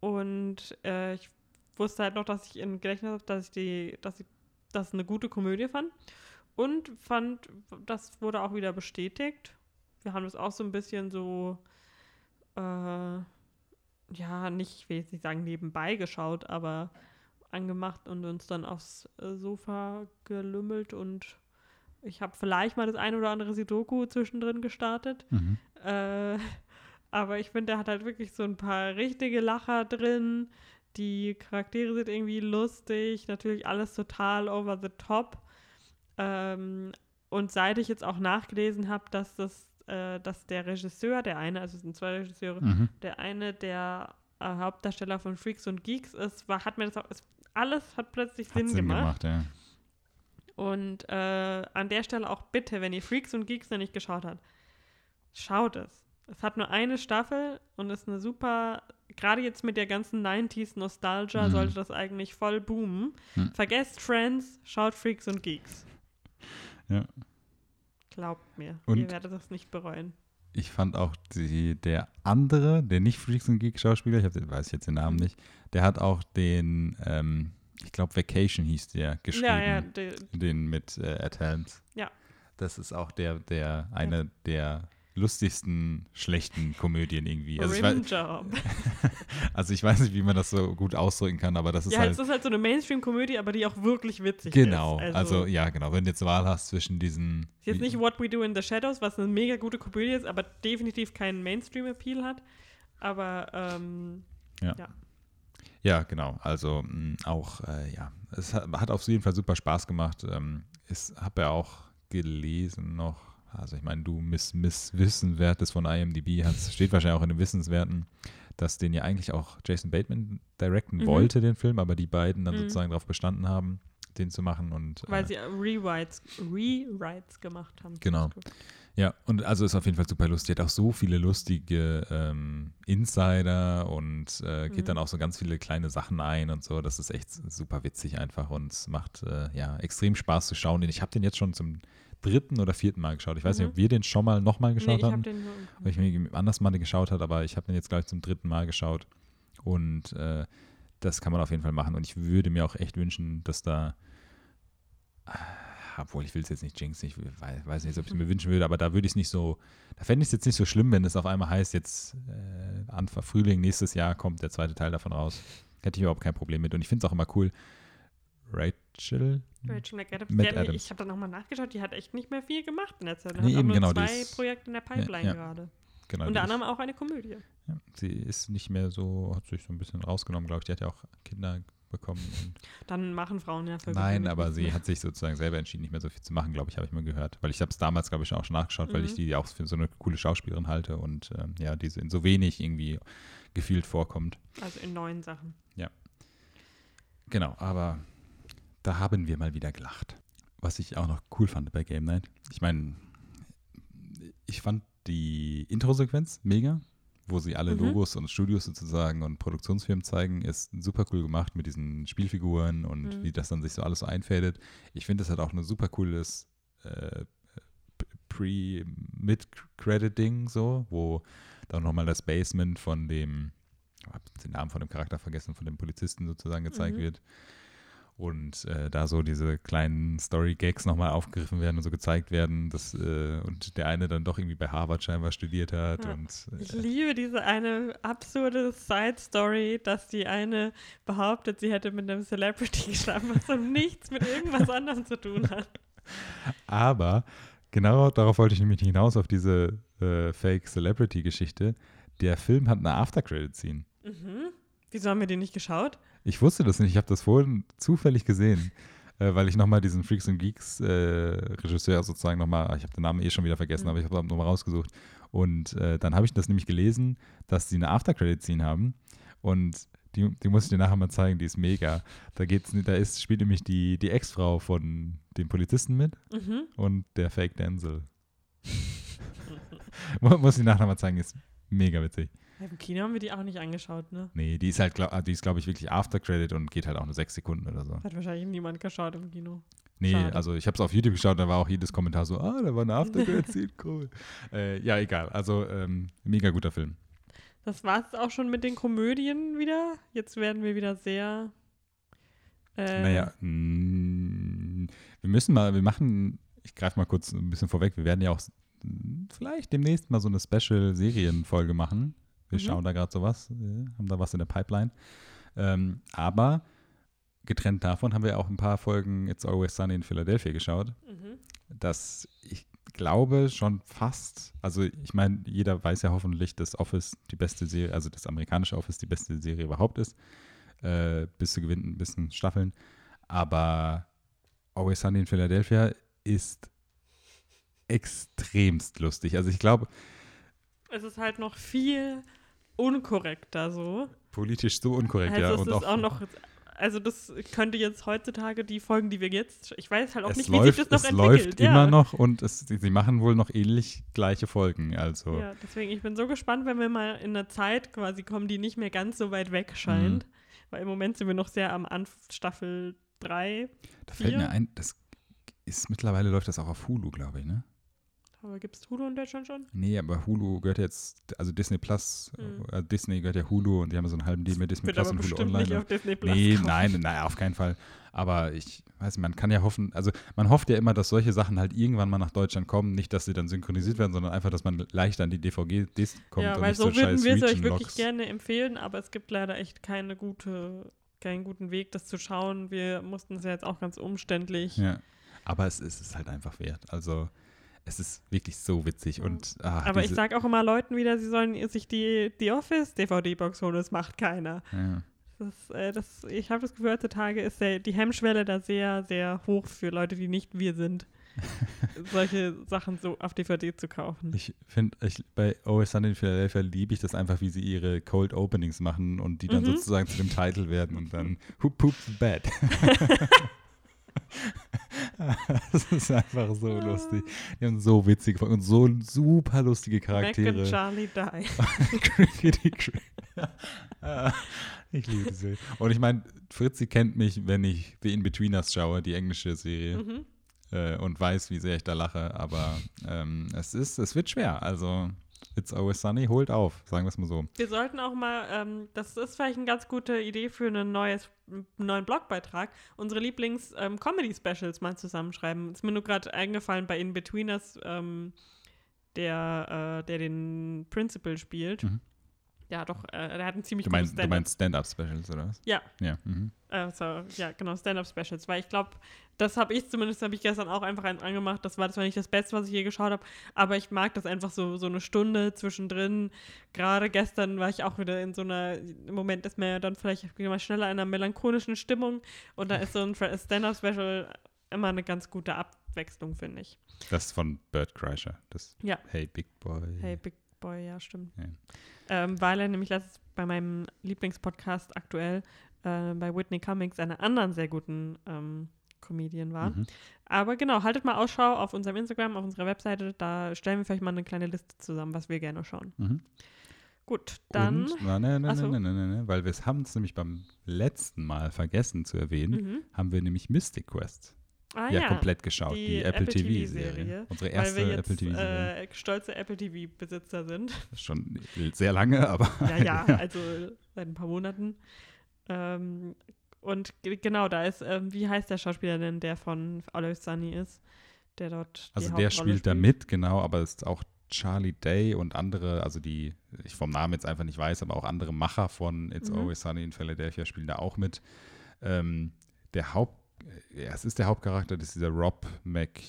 Und äh, ich wusste halt noch, dass ich in Gedächtnis habe, dass ich die, dass ich das eine gute Komödie fand. Und fand, das wurde auch wieder bestätigt. Wir haben das auch so ein bisschen so äh, ja, nicht, ich will jetzt nicht sagen nebenbei geschaut, aber angemacht und uns dann aufs äh, Sofa gelümmelt und ich habe vielleicht mal das ein oder andere Sidoku zwischendrin gestartet. Mhm. Äh, aber ich finde, der hat halt wirklich so ein paar richtige Lacher drin. Die Charaktere sind irgendwie lustig, natürlich alles total over the top. Ähm, und seit ich jetzt auch nachgelesen habe, dass das äh, dass der Regisseur, der eine, also es sind zwei Regisseure, mhm. der eine der äh, Hauptdarsteller von Freaks und Geeks ist, war, hat mir das auch, ist, alles hat plötzlich hat Sinn, Sinn gemacht. gemacht ja. Und äh, an der Stelle auch bitte, wenn ihr Freaks und Geeks noch nicht geschaut habt, schaut es. Es hat nur eine Staffel und ist eine super, gerade jetzt mit der ganzen 90s Nostalgia mhm. sollte das eigentlich voll boomen. Mhm. Vergesst Friends, schaut Freaks und Geeks. Ja. Glaubt mir, und ihr werdet das nicht bereuen. Ich fand auch die, der andere, der nicht Freaks and Geek Schauspieler, ich hab, weiß ich jetzt den Namen nicht, der hat auch den, ähm, ich glaube Vacation hieß der, geschrieben. Ja, ja, de, den mit äh, Ed Helms. Ja. Das ist auch der, der, eine ja. der lustigsten schlechten Komödien irgendwie. Also ich, weiß, also ich weiß nicht, wie man das so gut ausdrücken kann, aber das ist ja, halt. Ja, es ist halt so eine Mainstream-Komödie, aber die auch wirklich witzig genau, ist. Genau, also, also, ja, genau. Wenn du jetzt Wahl hast zwischen diesen. Ist jetzt nicht What We Do in the Shadows, was eine mega gute Komödie ist, aber definitiv keinen Mainstream-Appeal hat. Aber ähm, ja. ja. Ja, genau. Also mh, mm, auch, äh, ja, es hat, hat, auf jeden Fall super Spaß gemacht. Ähm, ich habe ja auch gelesen noch, also ich meine, du Miss, Miss Wissenswertes von IMDb hast, steht wahrscheinlich auch in den Wissenswerten, dass den ja eigentlich auch Jason Bateman directen mhm. wollte, den Film, aber die beiden dann mhm. sozusagen darauf bestanden haben, den zu machen. Und, Weil äh, sie Rewrites, Rewrites gemacht haben. Genau. Ja, und also ist auf jeden Fall super lustig. Hat auch so viele lustige ähm, Insider und äh, geht mhm. dann auch so ganz viele kleine Sachen ein und so. Das ist echt super witzig einfach und macht äh, ja extrem Spaß zu schauen. Ich habe den jetzt schon zum dritten oder vierten Mal geschaut. Ich weiß mhm. nicht, ob wir den schon mal nochmal geschaut nee, ich haben. Hab den, weil ich mir anders mal geschaut habe, aber ich habe den jetzt gleich zum dritten Mal geschaut. Und äh, das kann man auf jeden Fall machen. Und ich würde mir auch echt wünschen, dass da, obwohl ich will es jetzt nicht jinxen, ich weiß, nicht, ob ich es mir wünschen würde, aber da würde ich es nicht so, da fände ich es jetzt nicht so schlimm, wenn es auf einmal heißt, jetzt äh, Anfang Frühling nächstes Jahr kommt der zweite Teil davon raus. Hätte ich überhaupt kein Problem mit. Und ich finde es auch immer cool, Rachel. Rachel McAdams. Matt Adams. Ich habe da nochmal nachgeschaut, die hat echt nicht mehr viel gemacht in der Zeit. Nee, eben, genau, zwei Projekte in der Pipeline ja, ja. gerade. Genau, Unter anderem auch eine Komödie. Ja, sie ist nicht mehr so, hat sich so ein bisschen rausgenommen, glaube ich. Die hat ja auch Kinder bekommen. Dann machen Frauen ja für Nein, aber sie mehr. hat sich sozusagen selber entschieden, nicht mehr so viel zu machen, glaube ich, habe ich mal gehört. Weil ich habe es damals, glaube ich, auch schon nachgeschaut, mhm. weil ich mhm. die auch für so eine coole Schauspielerin halte und ähm, ja, die in so wenig irgendwie gefühlt vorkommt. Also in neuen Sachen. Ja. Genau, aber da haben wir mal wieder gelacht. Was ich auch noch cool fand bei Game Night. Ich meine, ich fand die Intro-Sequenz mega, wo sie alle Mhm. Logos und Studios sozusagen und Produktionsfirmen zeigen, ist super cool gemacht mit diesen Spielfiguren und Mhm. wie das dann sich so alles so einfädet. Ich finde, das hat auch ein super cooles äh, Pre-Mid-Credit-Ding so, wo dann nochmal das Basement von dem, ich habe den Namen von dem Charakter vergessen, von dem Polizisten sozusagen gezeigt Mhm. wird. Und äh, da so diese kleinen Story-Gags nochmal aufgegriffen werden und so gezeigt werden, dass, äh, und der eine dann doch irgendwie bei Harvard scheinbar studiert hat. Ja. Und Ich äh, liebe diese eine absurde Side-Story, dass die eine behauptet, sie hätte mit einem Celebrity geschlafen, was so nichts mit irgendwas anderem zu tun hat. aber genau darauf wollte ich nämlich hinaus, auf diese äh, Fake-Celebrity-Geschichte. Der Film hat eine After-Credit-Scene. Mhm. Wieso haben wir den nicht geschaut? Ich wusste das nicht, ich habe das vorhin zufällig gesehen, äh, weil ich nochmal diesen Freaks and Geeks äh, Regisseur sozusagen nochmal, ich habe den Namen eh schon wieder vergessen, Mhm. aber ich habe nochmal rausgesucht. Und äh, dann habe ich das nämlich gelesen, dass sie eine After-Credit-Scene haben und die, die muss ich dir nachher mal zeigen, die ist mega. Da geht's, da ist, spielt nämlich die, die Ex-Frau von dem Polizisten mit Mhm. und der Fake Denzel. Mu- muss ich nachher mal zeigen, ist mega witzig. Im Kino haben wir die auch nicht angeschaut, ne? Nee, die ist halt, glaub, die ist glaube ich wirklich After Credit und geht halt auch nur sechs Sekunden oder so. Hat wahrscheinlich niemand geschaut im Kino. Nee, Schade. also ich habe es auf YouTube geschaut, da war auch jedes Kommentar so, ah, da war eine After Credit Scene, cool. Äh, ja, egal. Also ähm, mega guter Film. Das war es auch schon mit den Komödien wieder. Jetzt werden wir wieder sehr. Äh, Naja, mh, wir müssen mal, wir machen, ich greife mal kurz ein bisschen vorweg, wir werden ja auch vielleicht demnächst mal so eine Special-Serienfolge machen. Wir Mhm. schauen da gerade sowas, äh, haben da was in der Pipeline. Ähm, aber getrennt davon haben wir auch ein paar Folgen It's Always Sunny in Philadelphia geschaut. Mhm. dass ich glaube schon fast, also ich meine, jeder weiß ja hoffentlich, dass Office die beste Serie, also das amerikanische Office die beste Serie überhaupt ist, äh, bis zu gewinnen, bis zu Staffeln. Aber Always Sunny in Philadelphia ist extremst lustig. Also ich glaube, Es ist halt noch viel unkorrekter so. politisch so unkorrekt, also ja. es Und auch, auch noch. Also das könnte jetzt heutzutage die Folgen, die wir jetzt. Ich weiß halt auch es nicht, läuft, wie sich das noch es entwickelt. läuft ja. immer noch und es, sie machen wohl noch ähnlich gleiche Folgen. Also Ja, deswegen, ich bin so gespannt, wenn wir mal in einer Zeit quasi kommen, die nicht mehr ganz so weit weg scheint. Mhm. Weil im Moment sind wir noch sehr am Anf Staffel 3. da fällt mir ein, das ist mittlerweile läuft das auch auf Hulu, glaube ich, ne? Aber gibt es Hulu in Deutschland schon? Nee, aber Hulu gehört jetzt, also Disney Plus, Mhm. äh, Disney gehört ja Hulu und die haben so einen halben Deal mit Disney Plus und Hulu Online. nicht auf Disney Plus. nee, kommen. nein, nein, auf keinen Fall. Aber ich weiß, man kann ja hoffen, also man hofft ja immer, dass solche Sachen halt irgendwann mal nach Deutschland kommen. Nicht, dass sie dann synchronisiert werden, sondern einfach, dass man leichter an die DVG-Disc kommt Ja, weil nicht so so würden wir es euch wirklich gerne empfehlen, aber es gibt leider echt keine gute, keinen guten Weg, das zu schauen. Wir mussten es ja jetzt auch ganz umständlich. Ja. Aber es ist es halt einfach wert. Also es ist wirklich so witzig und ah, aber ich sage auch immer Leuten wieder, sie sollen sich die, die Office-DVD-Box holen. Das macht keiner. ja. Das, äh, das, ich habe das Gefühl, heutzutage ist der, die Hemmschwelle da sehr, sehr hoch für Leute, die nicht wir sind, solche Sachen so auf DVD zu kaufen. Ich finde, bei Always Sunny in Philadelphia liebe ich das einfach, wie sie ihre Cold Openings machen und die dann Mhm. sozusagen zu dem Titel werden und dann Who pooped the bed? das ist einfach so lustig. Die haben so witzige Folgen und so super lustige Charaktere. and Charlie die. Ich liebe die Serie. Und ich meine, Fritzi kennt mich, wenn ich The In-Betweeners schaue, die englische Serie Mhm. äh, und weiß, wie sehr ich da lache. Aber ähm, es ist, es wird schwer. Also It's Always Sunny holt auf, sagen wir es mal so. Wir sollten auch mal, ähm, das ist vielleicht eine ganz gute Idee für einen neues, neuen Blogbeitrag, unsere Lieblings-Comedy-Specials mal zusammenschreiben. Ist mir nur gerade eingefallen bei In-Betweeners, ähm, der, äh, der den Principal spielt. Mhm. Ja, doch, äh, der hat ein ziemlich Du meinst, du meinst Stand-Up-Specials, oder was? Ja. Ja. Mhm. Also, ja, genau, Stand-Up-Specials. Weil ich glaube, das habe ich zumindest, habe ich gestern auch einfach eins angemacht. Das war zwar nicht das Beste, was ich je geschaut habe, aber ich mag das einfach so, so eine Stunde zwischendrin. Gerade gestern war ich auch wieder in so einer, im Moment ist man ja dann vielleicht mal schneller in einer melancholischen Stimmung und da ist so ein Stand-Up-Special immer eine ganz gute Abwechslung, finde ich. Das ist von Bert Kreischer. Das Ja. Hey Big Boy. Hey, Big Boy, ja, stimmt. Ja. Ähm, weil er nämlich letztens bei meinem Lieblingspodcast aktuell äh, bei Whitney Cummings, einer anderen sehr guten ähm, Comedian war. Mhm. Aber genau, haltet mal Ausschau auf unserem Instagram, auf unserer Webseite. Da stellen wir vielleicht mal eine kleine Liste zusammen, was wir gerne schauen. Mhm. Gut, dann. Und, na, ne, ne, Ach so. ne, ne, ne, ne, weil wir haben es nämlich beim letzten Mal vergessen zu erwähnen, Mhm. haben wir nämlich Mystic Quest Ah ja, ja, komplett geschaut, die, die Apple, Apple TV-Serie. TV-Serie, Unsere weil erste wir jetzt Apple TV-Serie. äh, stolze Apple TV-Besitzer sind. Schon sehr lange, aber Ja, ja, also seit ein paar Monaten. Ähm, und ge- genau, da ist, ähm, wie heißt der Schauspieler denn, der von Always Sunny ist? Der dort. Also der Hauptrolle spielt da mit, genau, aber es ist auch Charlie Day und andere, also die ich vom Namen jetzt einfach nicht weiß, aber auch andere Macher von It's Mhm. Always Sunny in Philadelphia spielen da auch mit. Ähm, der Haupt, ja, es ist der Hauptcharakter, das ist dieser Rob McElhenney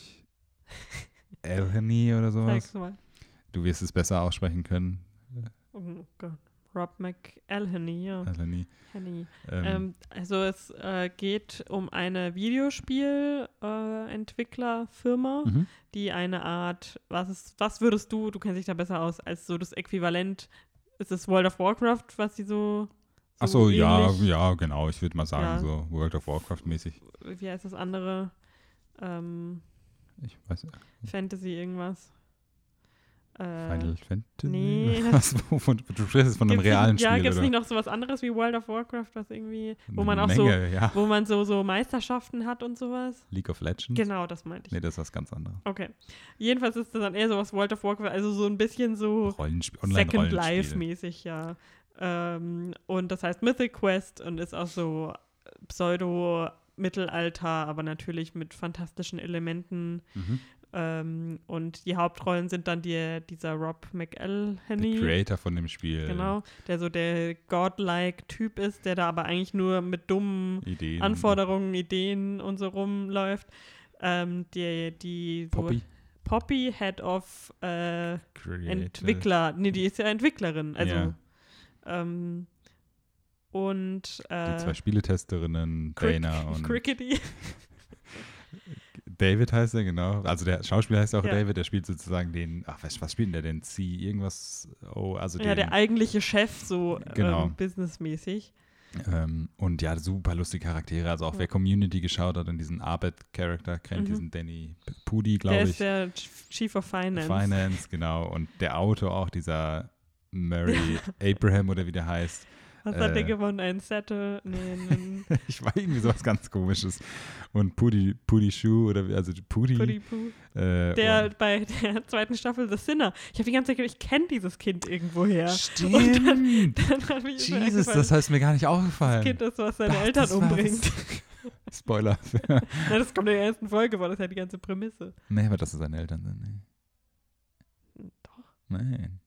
oder sowas. Sag's mal. Du wirst es besser aussprechen können, Oh Gott. Rob McElhenney, ja. Henny. Ähm, Ähm, also es äh, geht um eine Videospielentwicklerfirma, äh, mhm. die eine Art, was ist, was würdest du, du kennst dich da besser aus, als so das Äquivalent, ist es World of Warcraft, was sie so, Ach so, ja, ja, genau. Ich würde mal sagen, Ja. so World of Warcraft-mäßig. wie heißt das andere? Ähm, Ich weiß Fantasy irgendwas. Äh, Final Fantasy? nee. Was, wovon, du sprichst jetzt von einem gibt's nicht- realen Spiel, Ja, gibt es nicht noch sowas anderes wie World of Warcraft, was irgendwie, wo man auch so, Menge, ja. wo man so, so Meisterschaften hat und sowas? League of Legends? Genau, das meinte ich. Nee, das ist was ganz anderes. Okay. Jedenfalls ist das dann eher sowas World of Warcraft, also so ein bisschen so Rollenspiel, Second Online-Rollenspiel. Life-mäßig, ja. Ähm, und das heißt Mythic Quest und ist auch so Pseudo-Mittelalter, aber natürlich mit fantastischen Elementen. Mhm. Ähm, und die Hauptrollen sind dann die, dieser Rob Der McElhenney. Creator von dem Spiel. Genau, der so der godlike Typ ist, der da aber eigentlich nur mit dummen Ideen. Anforderungen, Ideen und so rumläuft. Ähm, die, die so Poppy. Poppy, Head of äh. Entwickler. Nee, die ist ja Entwicklerin. Also. Ja. Ähm, und Die äh, zwei Spieletesterinnen, Crick- Dana und Crickety. David heißt er, genau. Also der Schauspieler heißt auch Ja. David, der spielt sozusagen den, ach, was, was spielt denn der denn? C, irgendwas, oh, also Ja, den, der eigentliche Chef, so Genau. ähm, businessmäßig. Ähm, und ja, super lustige Charaktere. Also auch wer Community geschaut hat und diesen Arbeit-Charakter kennt, Mhm. diesen Danny Pudi, Der glaube ist ich. der Chief of Finance. Finance, genau. Und der Autor auch, dieser Murray Abraham oder wie der heißt. Was hat der äh, gewonnen? Ein Settle? Nee, einen Ich war irgendwie sowas ganz komisches. Und Pudi, Pudi Shu oder wie, also Pudi. Puddy Poo. äh, Der bei der zweiten Staffel The Sinner. Ich habe die ganze Zeit gedacht, ich kenne dieses Kind irgendwoher. Stimmt. Und dann, dann hab ich ist mir Jesus, das heißt mir gar nicht aufgefallen. das Kind ist, was seine Ach, Eltern umbringt. Spoiler. Ja, das kommt in der ersten Folge, war das ja die ganze Prämisse. nee, aber dass es seine Eltern sind. Nee. Doch. Nein.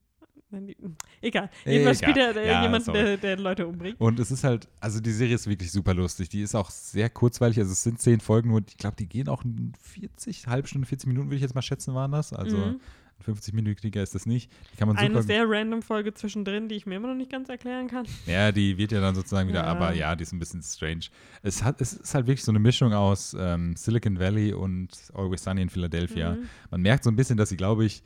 Egal. Jedenfalls Egal. spielt er äh, Ja, jemanden, der, der Leute umbringt. Und es ist halt, also die Serie ist wirklich super lustig. Die ist auch sehr kurzweilig. Also es sind zehn Folgen nur. Ich glaube, die gehen auch 40, halbe Stunde, 40 Minuten, würde ich jetzt mal schätzen, waren das. Also Mhm. 50-minütiger ist das nicht. Die kann man Eine sehr random Folge zwischendrin, die ich mir immer noch nicht ganz erklären kann. Ja, die wird ja dann sozusagen wieder, Ja. aber ja, die ist ein bisschen strange. Es, hat, es ist halt wirklich so eine Mischung aus ähm, Silicon Valley und Always Sunny in Philadelphia. Mhm. Man merkt so ein bisschen, dass sie, glaube ich,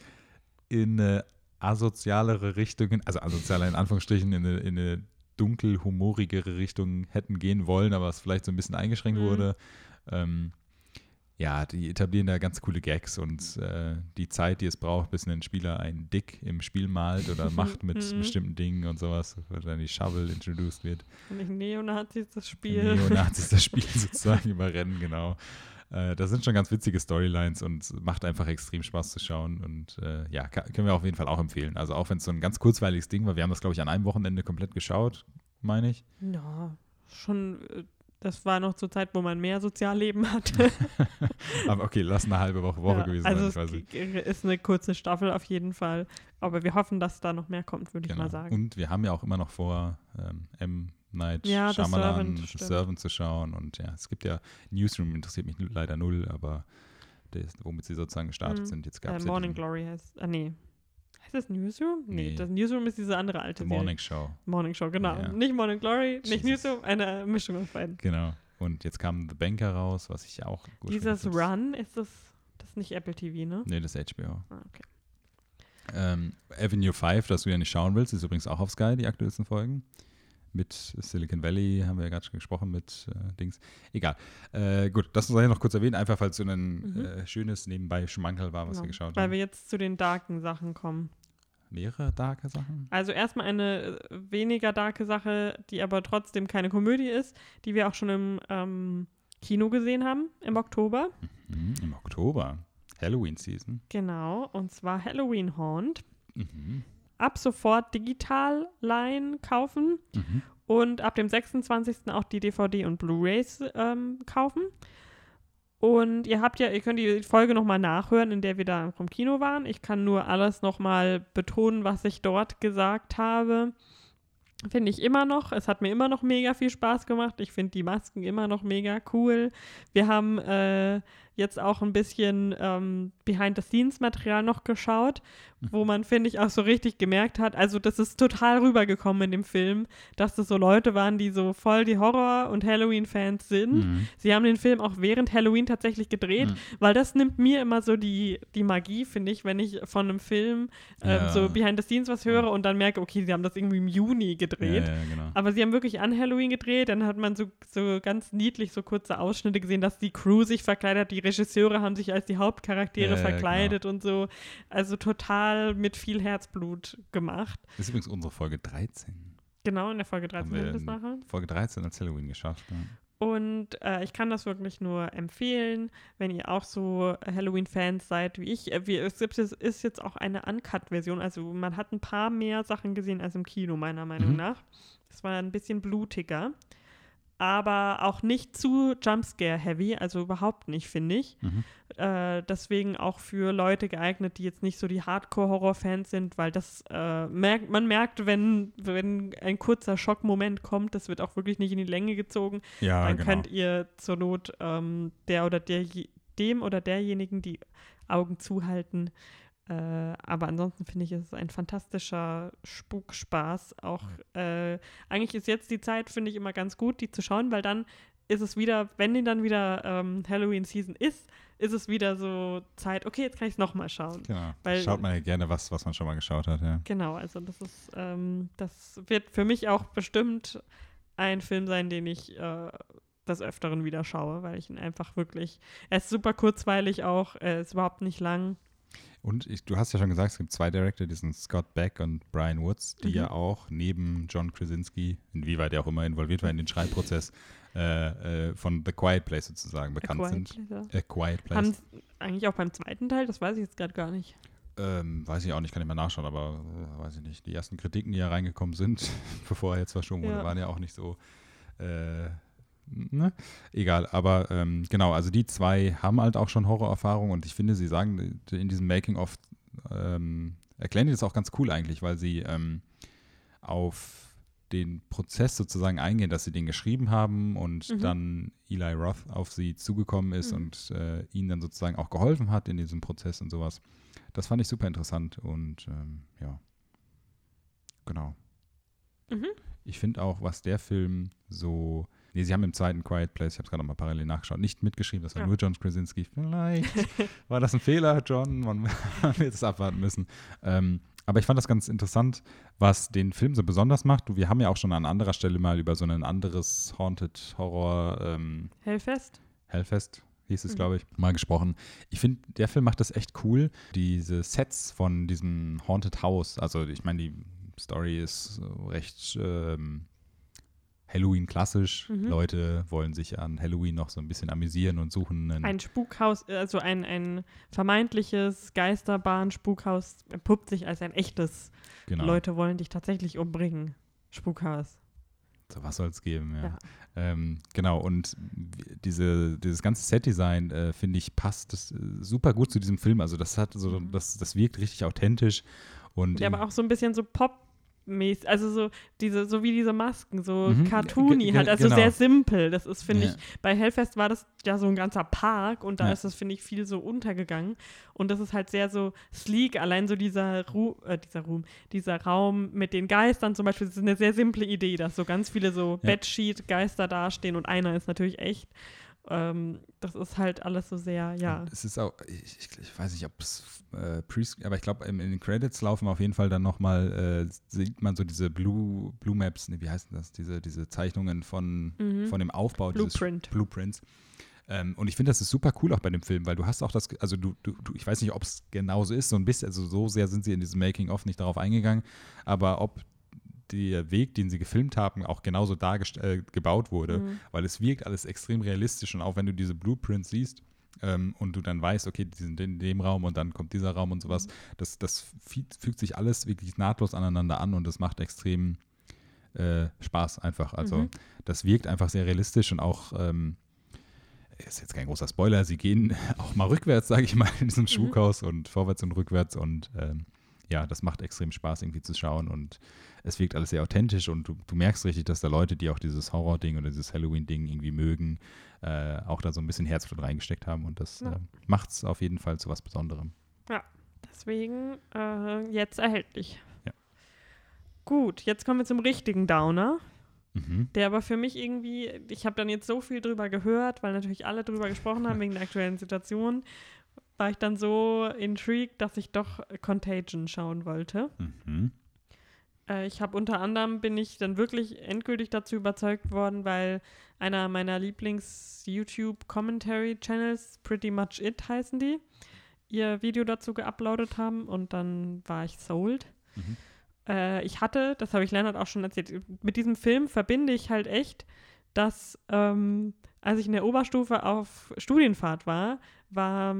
in eine asozialere Richtung, also asozialer in Anführungsstrichen, in eine, in eine dunkel humorigere Richtung hätten gehen wollen, aber es vielleicht so ein bisschen eingeschränkt Mhm. wurde. Ähm, ja, die etablieren da ganz coole Gags und äh, die Zeit, die es braucht, bis ein Spieler einen Dick im Spiel malt oder macht mit Mhm. bestimmten Dingen und sowas, wo dann die Shovel introduced wird. Und Neonazis das Spiel. Neonazis das Spiel sozusagen überrennen, genau. Äh, das sind schon ganz witzige Storylines und macht einfach extrem Spaß zu schauen. Und äh, ja, ka- können wir auf jeden Fall auch empfehlen. Also auch wenn es so ein ganz kurzweiliges Ding war, wir haben das, glaube ich, an einem Wochenende komplett geschaut, meine ich. Ja, schon. äh, Das war noch zur Zeit, wo man mehr Sozialleben hatte. Aber okay, lass eine halbe Woche, Woche ja, gewesen also sein. g- ist eine kurze Staffel auf jeden Fall. Aber wir hoffen, dass da noch mehr kommt, würde ich Genau. mal sagen. Und wir haben ja auch immer noch vor, ähm, M. Night Ja, Shyamalan, Servant. Servant zu schauen. Und ja, es gibt ja Newsroom, interessiert mich leider null, aber das, womit sie sozusagen gestartet Mhm. sind. Jetzt gab äh, es Morning ja diesen- Glory heißt. Ah, nee. Heißt das Newsroom? Nee, Nee. das Newsroom ist diese andere alte The Serie. Morning Show. Morning Show, genau. Ja. Nicht Morning Glory, nicht Jesus. Newsroom, eine Mischung aus beiden. Genau. Und jetzt kam The Banker raus, was ich auch gut Dieses finde. Run, ist das, das ist nicht Apple TV, ne? Nee, das ist HBO. Ah, okay. Ähm, Avenue 5, das du ja nicht schauen willst, ist übrigens auch auf Sky, die aktuellsten Folgen. Mit Silicon Valley, haben wir ja gerade schon gesprochen, mit äh, Dings. Egal. Äh, gut, das sei noch kurz erwähnen, einfach falls so ein Mhm. äh, schönes nebenbei Schmankerl war, was Genau, wir geschaut Weil haben. wir jetzt zu den darken Sachen kommen. Mehrere darke Sachen? Also erstmal eine äh, weniger darke Sache, die aber trotzdem keine Komödie ist, die wir auch schon im ähm, Kino gesehen haben im Oktober. Mhm, Im Oktober. Halloween-Season. Genau, und zwar Halloween Haunt. Mhm. Ab sofort digital leihen kaufen Mhm. und ab dem 26. auch die DVD und Blu-rays ähm, kaufen. Und ihr habt ja, ihr könnt die Folge nochmal nachhören, in der wir da vom Kino waren. Ich kann nur alles nochmal betonen, was ich dort gesagt habe. Finde ich immer noch. Es hat mir immer noch mega viel Spaß gemacht. Ich finde die Masken immer noch mega cool. Wir haben äh, jetzt auch ein bisschen ähm, Behind-the-Scenes-Material noch geschaut, wo man, finde ich, auch so richtig gemerkt hat, also das ist total rübergekommen in dem Film, dass das so Leute waren, die so voll die Horror- und Halloween-Fans sind. Mhm. Sie haben den Film auch während Halloween tatsächlich gedreht, Mhm. weil das nimmt mir immer so die, die Magie, finde ich, wenn ich von einem Film äh, Ja. so Behind the Scenes was höre und dann merke, okay, sie haben das irgendwie im Juni gedreht. Ja, ja, genau. Aber sie haben wirklich an Halloween gedreht, dann hat man so, so ganz niedlich so kurze Ausschnitte gesehen, dass die Crew sich verkleidet hat, die Regisseure haben sich als die Hauptcharaktere Ja, ja, verkleidet und so. Also total mit viel Herzblut gemacht. Das ist übrigens unsere Folge 13. Genau, in der Folge 13 Haben wir das nachher. Folge 13 als Halloween geschafft. Ja. Und äh, ich kann das wirklich nur empfehlen, wenn ihr auch so Halloween-Fans seid wie ich. Äh, wir, es gibt, es ist jetzt auch eine Uncut-Version, also man hat ein paar mehr Sachen gesehen als im Kino, meiner Meinung Mhm. nach. Es war ein bisschen blutiger, aber auch nicht zu Jumpscare-heavy, also überhaupt nicht, finde ich. Mhm. Äh, deswegen auch für Leute geeignet, die jetzt nicht so die Hardcore-Horror-Fans sind, weil das äh, merkt, man merkt, wenn, wenn ein kurzer Schockmoment kommt, das wird auch wirklich nicht in die Länge gezogen Ja, dann genau. könnt ihr zur Not ähm, der oder der, dem oder derjenigen die Augen zuhalten. Äh, aber ansonsten finde ich, es ist ein fantastischer Spukspaß. Auch äh, eigentlich ist jetzt die Zeit, finde ich, immer ganz gut, die zu schauen, weil dann ist es wieder, wenn die dann wieder ähm, Halloween-Season ist, ist es wieder so Zeit, okay, jetzt kann ich es nochmal schauen. Genau. Weil- Schaut man ja gerne was, was man schon mal geschaut hat, ja. Genau, also das ist, ähm, das wird für mich auch bestimmt ein Film sein, den ich äh, des Öfteren wieder schaue, weil ich ihn einfach wirklich, er ist super kurzweilig auch, er ist überhaupt nicht lang. Und ich, du hast ja schon gesagt, es gibt zwei Director, die sind Scott Beck und Brian Woods, die Mhm. ja auch neben John Krasinski, inwieweit er auch immer involviert war in den Schreibprozess, äh, äh, von The Quiet Place sozusagen bekannt A sind. Place, A Quiet ja. Haben Place. eigentlich auch beim zweiten Teil, das weiß ich jetzt gerade gar nicht. Ähm, weiß ich auch nicht, kann ich mal nachschauen, aber äh, weiß ich nicht. Die ersten Kritiken, die ja reingekommen sind, bevor er jetzt verschoben wurde, Ja. waren ja auch nicht so. Äh, ne? Egal, aber ähm, genau, also die zwei haben halt auch schon Horrorerfahrung und ich finde, sie sagen in diesem Making-of, ähm, erklären die das auch ganz cool eigentlich, weil sie ähm, auf den Prozess sozusagen eingehen, dass sie den geschrieben haben und Mhm. dann Eli Roth auf sie zugekommen ist Mhm. und äh, ihnen dann sozusagen auch geholfen hat in diesem Prozess und sowas. Das fand ich super interessant und ähm, ja, genau. Mhm. Ich finde auch, was der Film so. Nee, sie haben im zweiten Quiet Place, ich habe es gerade nochmal parallel nachgeschaut, nicht mitgeschrieben, das war Ja. nur John Krasinski. Vielleicht war das ein Fehler, John, man wird es abwarten müssen. Ähm, aber ich fand das ganz interessant, was den Film so besonders macht. Wir haben ja auch schon an anderer Stelle mal über so ein anderes Haunted Horror ähm, Hellfest? Hellfest hieß es, Mhm. glaube ich, mal gesprochen. Ich finde, der Film macht das echt cool. Diese Sets von diesem Haunted House, also ich meine, die Story ist recht ähm, Halloween klassisch. Mhm. Leute wollen sich an Halloween noch so ein bisschen amüsieren und suchen einen Ein Spukhaus, also ein, ein vermeintliches Geisterbahn-Spukhaus entpuppt sich als ein echtes. genau. Leute wollen dich tatsächlich umbringen. Spukhaus. So was soll es geben, ja. Ja. Ähm, genau, und diese, dieses ganze Setdesign, äh, finde ich, passt das, äh, super gut zu diesem Film. Also das hat so, Mhm. das, das wirkt richtig authentisch. Und Ja, aber auch so ein bisschen so Pop. Mäßig also so diese, so wie diese Masken, so Mhm, cartoony halt, also genau. sehr simpel. Das ist, finde Ja. ich, bei Hellfest war das ja so ein ganzer Park und da Ja. ist das, finde ich, viel so untergegangen. Und das ist halt sehr so sleek, allein so dieser, Ru äh, dieser Ruhm, dieser Raum mit den Geistern zum Beispiel, das ist eine sehr simple Idee, dass so ganz viele so Ja. Bedsheet-Geister dastehen und einer ist natürlich echt. Ähm, das ist halt alles so sehr, ja. Und es ist auch, ich, ich, ich weiß nicht, ob es äh, Pre aber ich glaube, in, in, den Credits laufen auf jeden Fall dann nochmal, äh, sieht man so diese Blue, Blue Maps, nee, wie heißen das, diese, diese Zeichnungen von, mhm. von dem Aufbau Blueprint. dieses Blueprints. Ähm, und ich finde, das ist super cool auch bei dem Film, weil du hast auch das, also du, du, du ich weiß nicht, ob es genauso ist, so ein bisschen, also so sehr sind sie in diesem Making-of nicht darauf eingegangen, aber ob der Weg, den sie gefilmt haben, auch genauso äh, gebaut wurde, mhm. weil es wirkt alles extrem realistisch und auch wenn du diese Blueprints siehst ähm, und du dann weißt, okay, die sind in dem Raum und dann kommt dieser Raum und sowas, mhm. das, das fügt sich alles wirklich nahtlos aneinander an und das macht extrem äh, Spaß einfach. Also mhm. das wirkt einfach sehr realistisch und auch ähm, ist jetzt kein großer Spoiler, sie gehen auch mal rückwärts, sage ich mal, in diesem mhm. Schmuckhaus und vorwärts und rückwärts und ähm, ja, das macht extrem Spaß irgendwie zu schauen und es wirkt alles sehr authentisch und du, du merkst richtig, dass da Leute, die auch dieses Horror-Ding oder dieses Halloween-Ding irgendwie mögen, äh, auch da so ein bisschen Herzblut reingesteckt haben und das ja. äh, macht es auf jeden Fall zu was Besonderem. Ja, deswegen äh, jetzt erhältlich. Ja. Gut, jetzt kommen wir zum richtigen Downer. Mhm. Der aber für mich irgendwie, ich habe dann jetzt so viel drüber gehört, weil natürlich alle drüber gesprochen haben wegen der aktuellen Situation, war ich dann so intrigued, dass ich doch Contagion schauen wollte. Mhm. Äh, ich habe unter anderem bin ich dann wirklich endgültig dazu überzeugt worden, weil einer meiner Lieblings-YouTube-Commentary-Channels, Pretty Much It heißen die, ihr Video dazu geuploadet haben und dann war ich sold. Mhm. Äh, ich hatte, das habe ich Leonard auch schon erzählt, mit diesem Film verbinde ich halt echt, dass ähm, als ich in der Oberstufe auf Studienfahrt war, war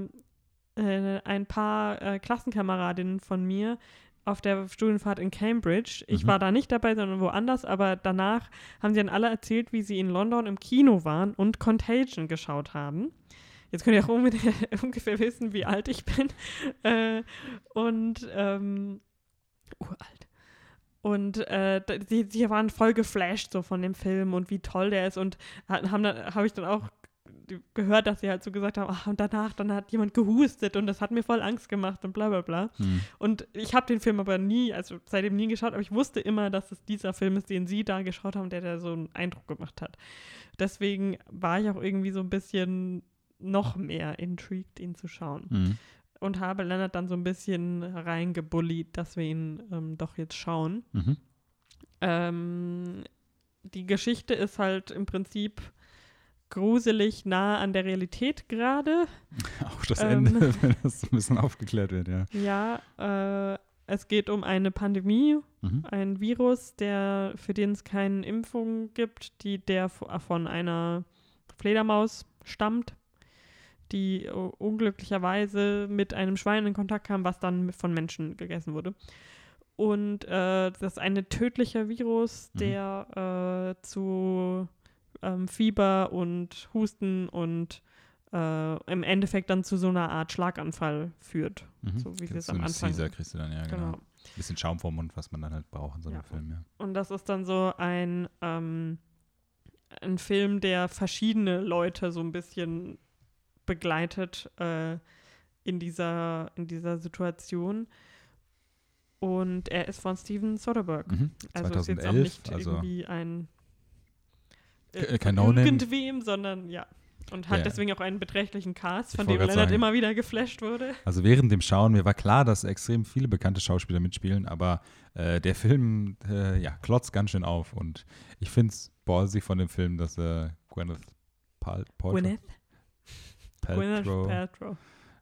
äh, ein paar äh, Klassenkameradinnen von mir auf der Studienfahrt in Cambridge. Ich mhm. war da nicht dabei, sondern woanders, aber danach haben sie dann alle erzählt, wie sie in London im Kino waren und Contagion geschaut haben. Jetzt könnt ihr auch ungefähr wissen, wie alt ich bin. Äh, und ähm, uralt. Und äh, die, die waren voll geflasht so von dem Film und wie toll der ist. Und haben dann habe ich dann auch gehört, dass sie halt so gesagt haben, ach, und danach, dann hat jemand gehustet und das hat mir voll Angst gemacht und bla bla bla. Hm. Und ich habe den Film aber nie, also seitdem nie geschaut, aber ich wusste immer, dass es dieser Film ist, den sie da geschaut haben, der da so einen Eindruck gemacht hat. Deswegen war ich auch irgendwie so ein bisschen noch mehr intrigued, ihn zu schauen. Hm. Und habe Leonard dann so ein bisschen reingebullied, dass wir ihn ähm, doch jetzt schauen. Mhm. Ähm, die Geschichte ist halt im Prinzip gruselig nah an der Realität gerade. Auch das ähm, Ende, wenn das ein bisschen aufgeklärt wird, ja. Ja, äh, es geht um eine Pandemie, mhm. ein Virus, der, für den es keine Impfung gibt, die der von einer Fledermaus stammt, die unglücklicherweise mit einem Schwein in Kontakt kam, was dann von Menschen gegessen wurde. Und äh, das ist ein tödlicher Virus, mhm. der äh, zu ähm, Fieber und Husten und äh, im Endeffekt dann zu so einer Art Schlaganfall führt. Mhm. So wie wir es am Anfang. Caesar kriegst du dann, ja, genau. genau. Bisschen Schaum vorm Mund, was man dann halt braucht in so einem ja. Film, ja. Und das ist dann so ein, ähm, ein Film, der verschiedene Leute so ein bisschen begleitet äh, in, dieser, in dieser Situation. Und er ist von Steven Soderbergh. Mhm. Also ist jetzt auch nicht also irgendwie ein äh, kein no irgendwem, sondern ja. Und hat ja. deswegen auch einen beträchtlichen Cast, von dem Leonard sagen. immer wieder geflasht wurde. Also während dem Schauen, mir war klar, dass extrem viele bekannte Schauspieler mitspielen, aber äh, der Film, äh, ja, klotzt ganz schön auf. Und ich finde es ballsy von dem Film, dass äh, Gwyneth Paltrow, Gwyneth? Paltrow, Paltrow.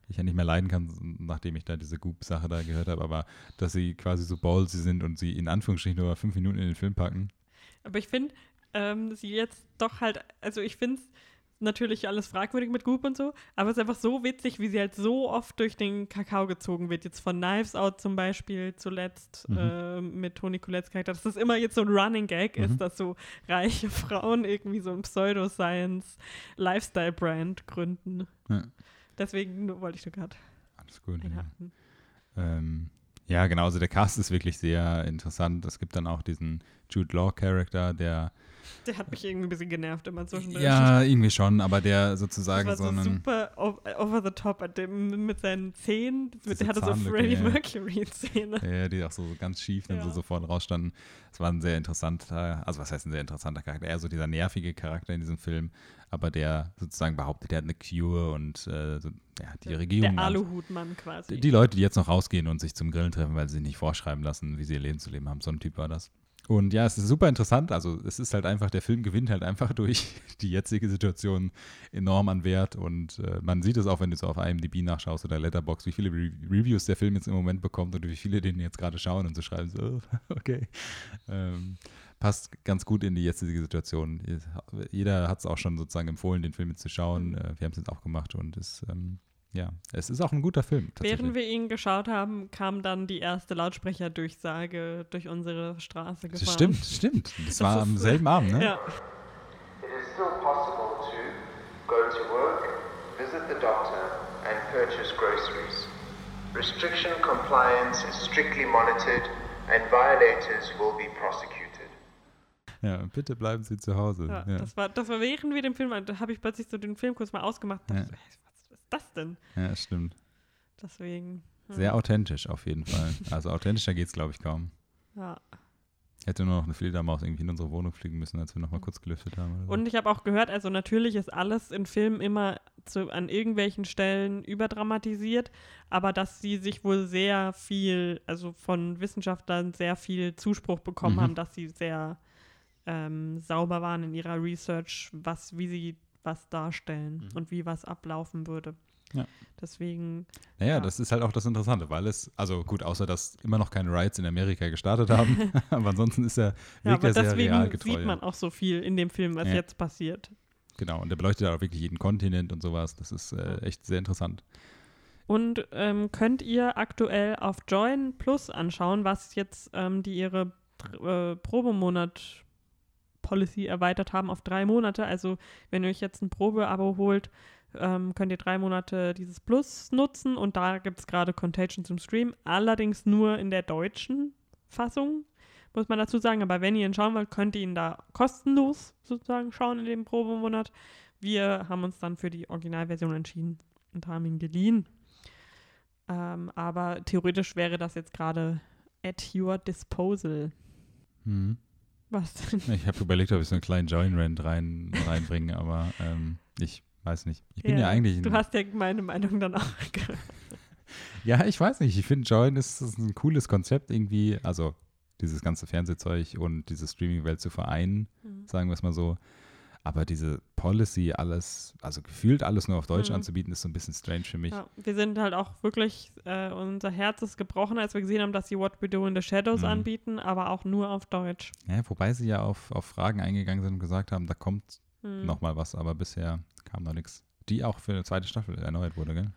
ich ja nicht mehr leiden kann, nachdem ich da diese Goop-Sache da gehört habe, aber dass sie quasi so ballsy sind und sie in Anführungsstrichen nur fünf Minuten in den Film packen. Aber ich finde, ähm, sie jetzt doch halt, also ich finde es natürlich alles fragwürdig mit Goop und so, aber es ist einfach so witzig, wie sie halt so oft durch den Kakao gezogen wird. Jetzt von Knives Out zum Beispiel zuletzt mhm. äh, mit Toni Colettes Charakter, dass das immer jetzt so ein Running Gag mhm. ist, dass so reiche Frauen irgendwie so ein Pseudoscience-Lifestyle-Brand gründen. Ja. Deswegen wollte ich nur gerade Alles gut. Ja. Ähm, ja, genau, also der Cast ist wirklich sehr interessant. Es gibt dann auch diesen Jude Law-Charakter, der Der hat mich irgendwie ein bisschen genervt immer zwischendurch. Ja, irgendwie schon, aber der sozusagen das so war so einen. super over the top mit seinen Zähnen. Mit, der hatte so Freddie. Mercury-Zähne. Ja, die auch so ganz schief dann so, Ja. so vorne rausstanden. Es war ein sehr interessanter, also was heißt ein sehr interessanter Charakter? Eher so dieser nervige Charakter in diesem Film, aber der sozusagen behauptet, der hat eine Cure und äh, so, ja, die Regierung. Der Aluhutmann quasi. Die, die Leute, die jetzt noch rausgehen und sich zum Grillen treffen, weil sie sich nicht vorschreiben lassen, wie sie ihr Leben zu leben haben. So ein Typ war das. Und ja, es ist super interessant. Also es ist halt einfach, der Film gewinnt halt einfach durch die jetzige Situation enorm an Wert. Und äh, man sieht es auch, wenn du so auf IMDb nachschaust oder Letterbox, wie viele Re Reviews der Film jetzt im Moment bekommt und wie viele den jetzt gerade schauen und so schreiben so, oh, okay. Ähm, passt ganz gut in die jetzige Situation. Jeder hat es auch schon sozusagen empfohlen, den Film jetzt zu schauen. Äh, wir haben es jetzt auch gemacht und es, ähm, ja, es ist auch ein guter Film. Während wir ihn geschaut haben, kam dann die erste Lautsprecherdurchsage durch unsere Straße gefahren. Das stimmt, stimmt. Das, Das war am selben Abend, ne? Ja, It is still possible to go to work, visit the doctor, and purchase groceries. Restriction compliance is strictly monitored, and violators will be prosecuted. Ja, bitte bleiben Sie zu Hause. ja, Ja, Das, war, das war während wir den Film, da habe ich plötzlich so den Film kurz mal ausgemacht. Ja. dachte ist das denn? ja stimmt. Deswegen. hm, Sehr authentisch auf jeden Fall. Also authentischer geht es, glaube ich, kaum. Ja. Hätte nur noch eine Fledermaus irgendwie in unsere Wohnung fliegen müssen, als wir nochmal kurz gelüftet haben. So. Und ich habe auch gehört, also natürlich ist alles in Filmen immer zu, an irgendwelchen Stellen überdramatisiert, aber dass sie sich wohl sehr viel, also von Wissenschaftlern sehr viel Zuspruch bekommen Mhm. haben, dass sie sehr ähm, sauber waren in ihrer Research, was, wie sie was darstellen Mhm. und wie was ablaufen würde. Ja. Deswegen, naja, ja. das ist halt auch das Interessante, weil es, also gut, außer dass immer noch keine Riots in Amerika gestartet haben, aber ansonsten ist er, ja, wirkt aber er sehr deswegen realgetreu. sieht man auch so viel in dem Film, was Ja. jetzt passiert. Genau, und der beleuchtet auch wirklich jeden Kontinent und sowas. Das ist äh, Ja. echt sehr interessant. Und ähm, könnt ihr aktuell auf Join Plus anschauen, was jetzt ähm, die ihre äh, Probemonat Policy erweitert haben auf drei Monate. Also wenn ihr euch jetzt ein Probeabo holt, ähm, könnt ihr drei Monate dieses Plus nutzen und da gibt es gerade Contagion zum Stream, allerdings nur in der deutschen Fassung, muss man dazu sagen. Aber wenn ihr ihn schauen wollt, könnt ihr ihn da kostenlos sozusagen schauen in dem Probemonat. Wir haben uns dann für die Originalversion entschieden und haben ihn geliehen. Ähm, aber theoretisch wäre das jetzt gerade at your disposal. Mhm. Was denn? Ich habe überlegt, ob ich so einen kleinen Join-Rant rein, reinbringe, aber ähm, ich weiß nicht. Ich bin ja, eigentlich. Du hast ja meine Meinung dann auch gehört. Ja, ich weiß nicht. Ich finde Join ist, ist ein cooles Konzept irgendwie. Also dieses ganze Fernsehzeug und diese Streaming-Welt zu vereinen, Mhm. sagen wir es mal so. Aber diese Policy, alles, also gefühlt alles nur auf Deutsch Mhm. anzubieten, ist so ein bisschen strange für mich. Ja, wir sind halt auch wirklich, äh, unser Herz ist gebrochen, als wir gesehen haben, dass sie What We Do in the Shadows Mhm. anbieten, aber auch nur auf Deutsch. Ja, wobei sie ja auf, auf Fragen eingegangen sind und gesagt haben, da kommt Mhm. noch mal was, aber bisher kam noch nichts. Die auch für eine zweite Staffel erneuert wurde, gell?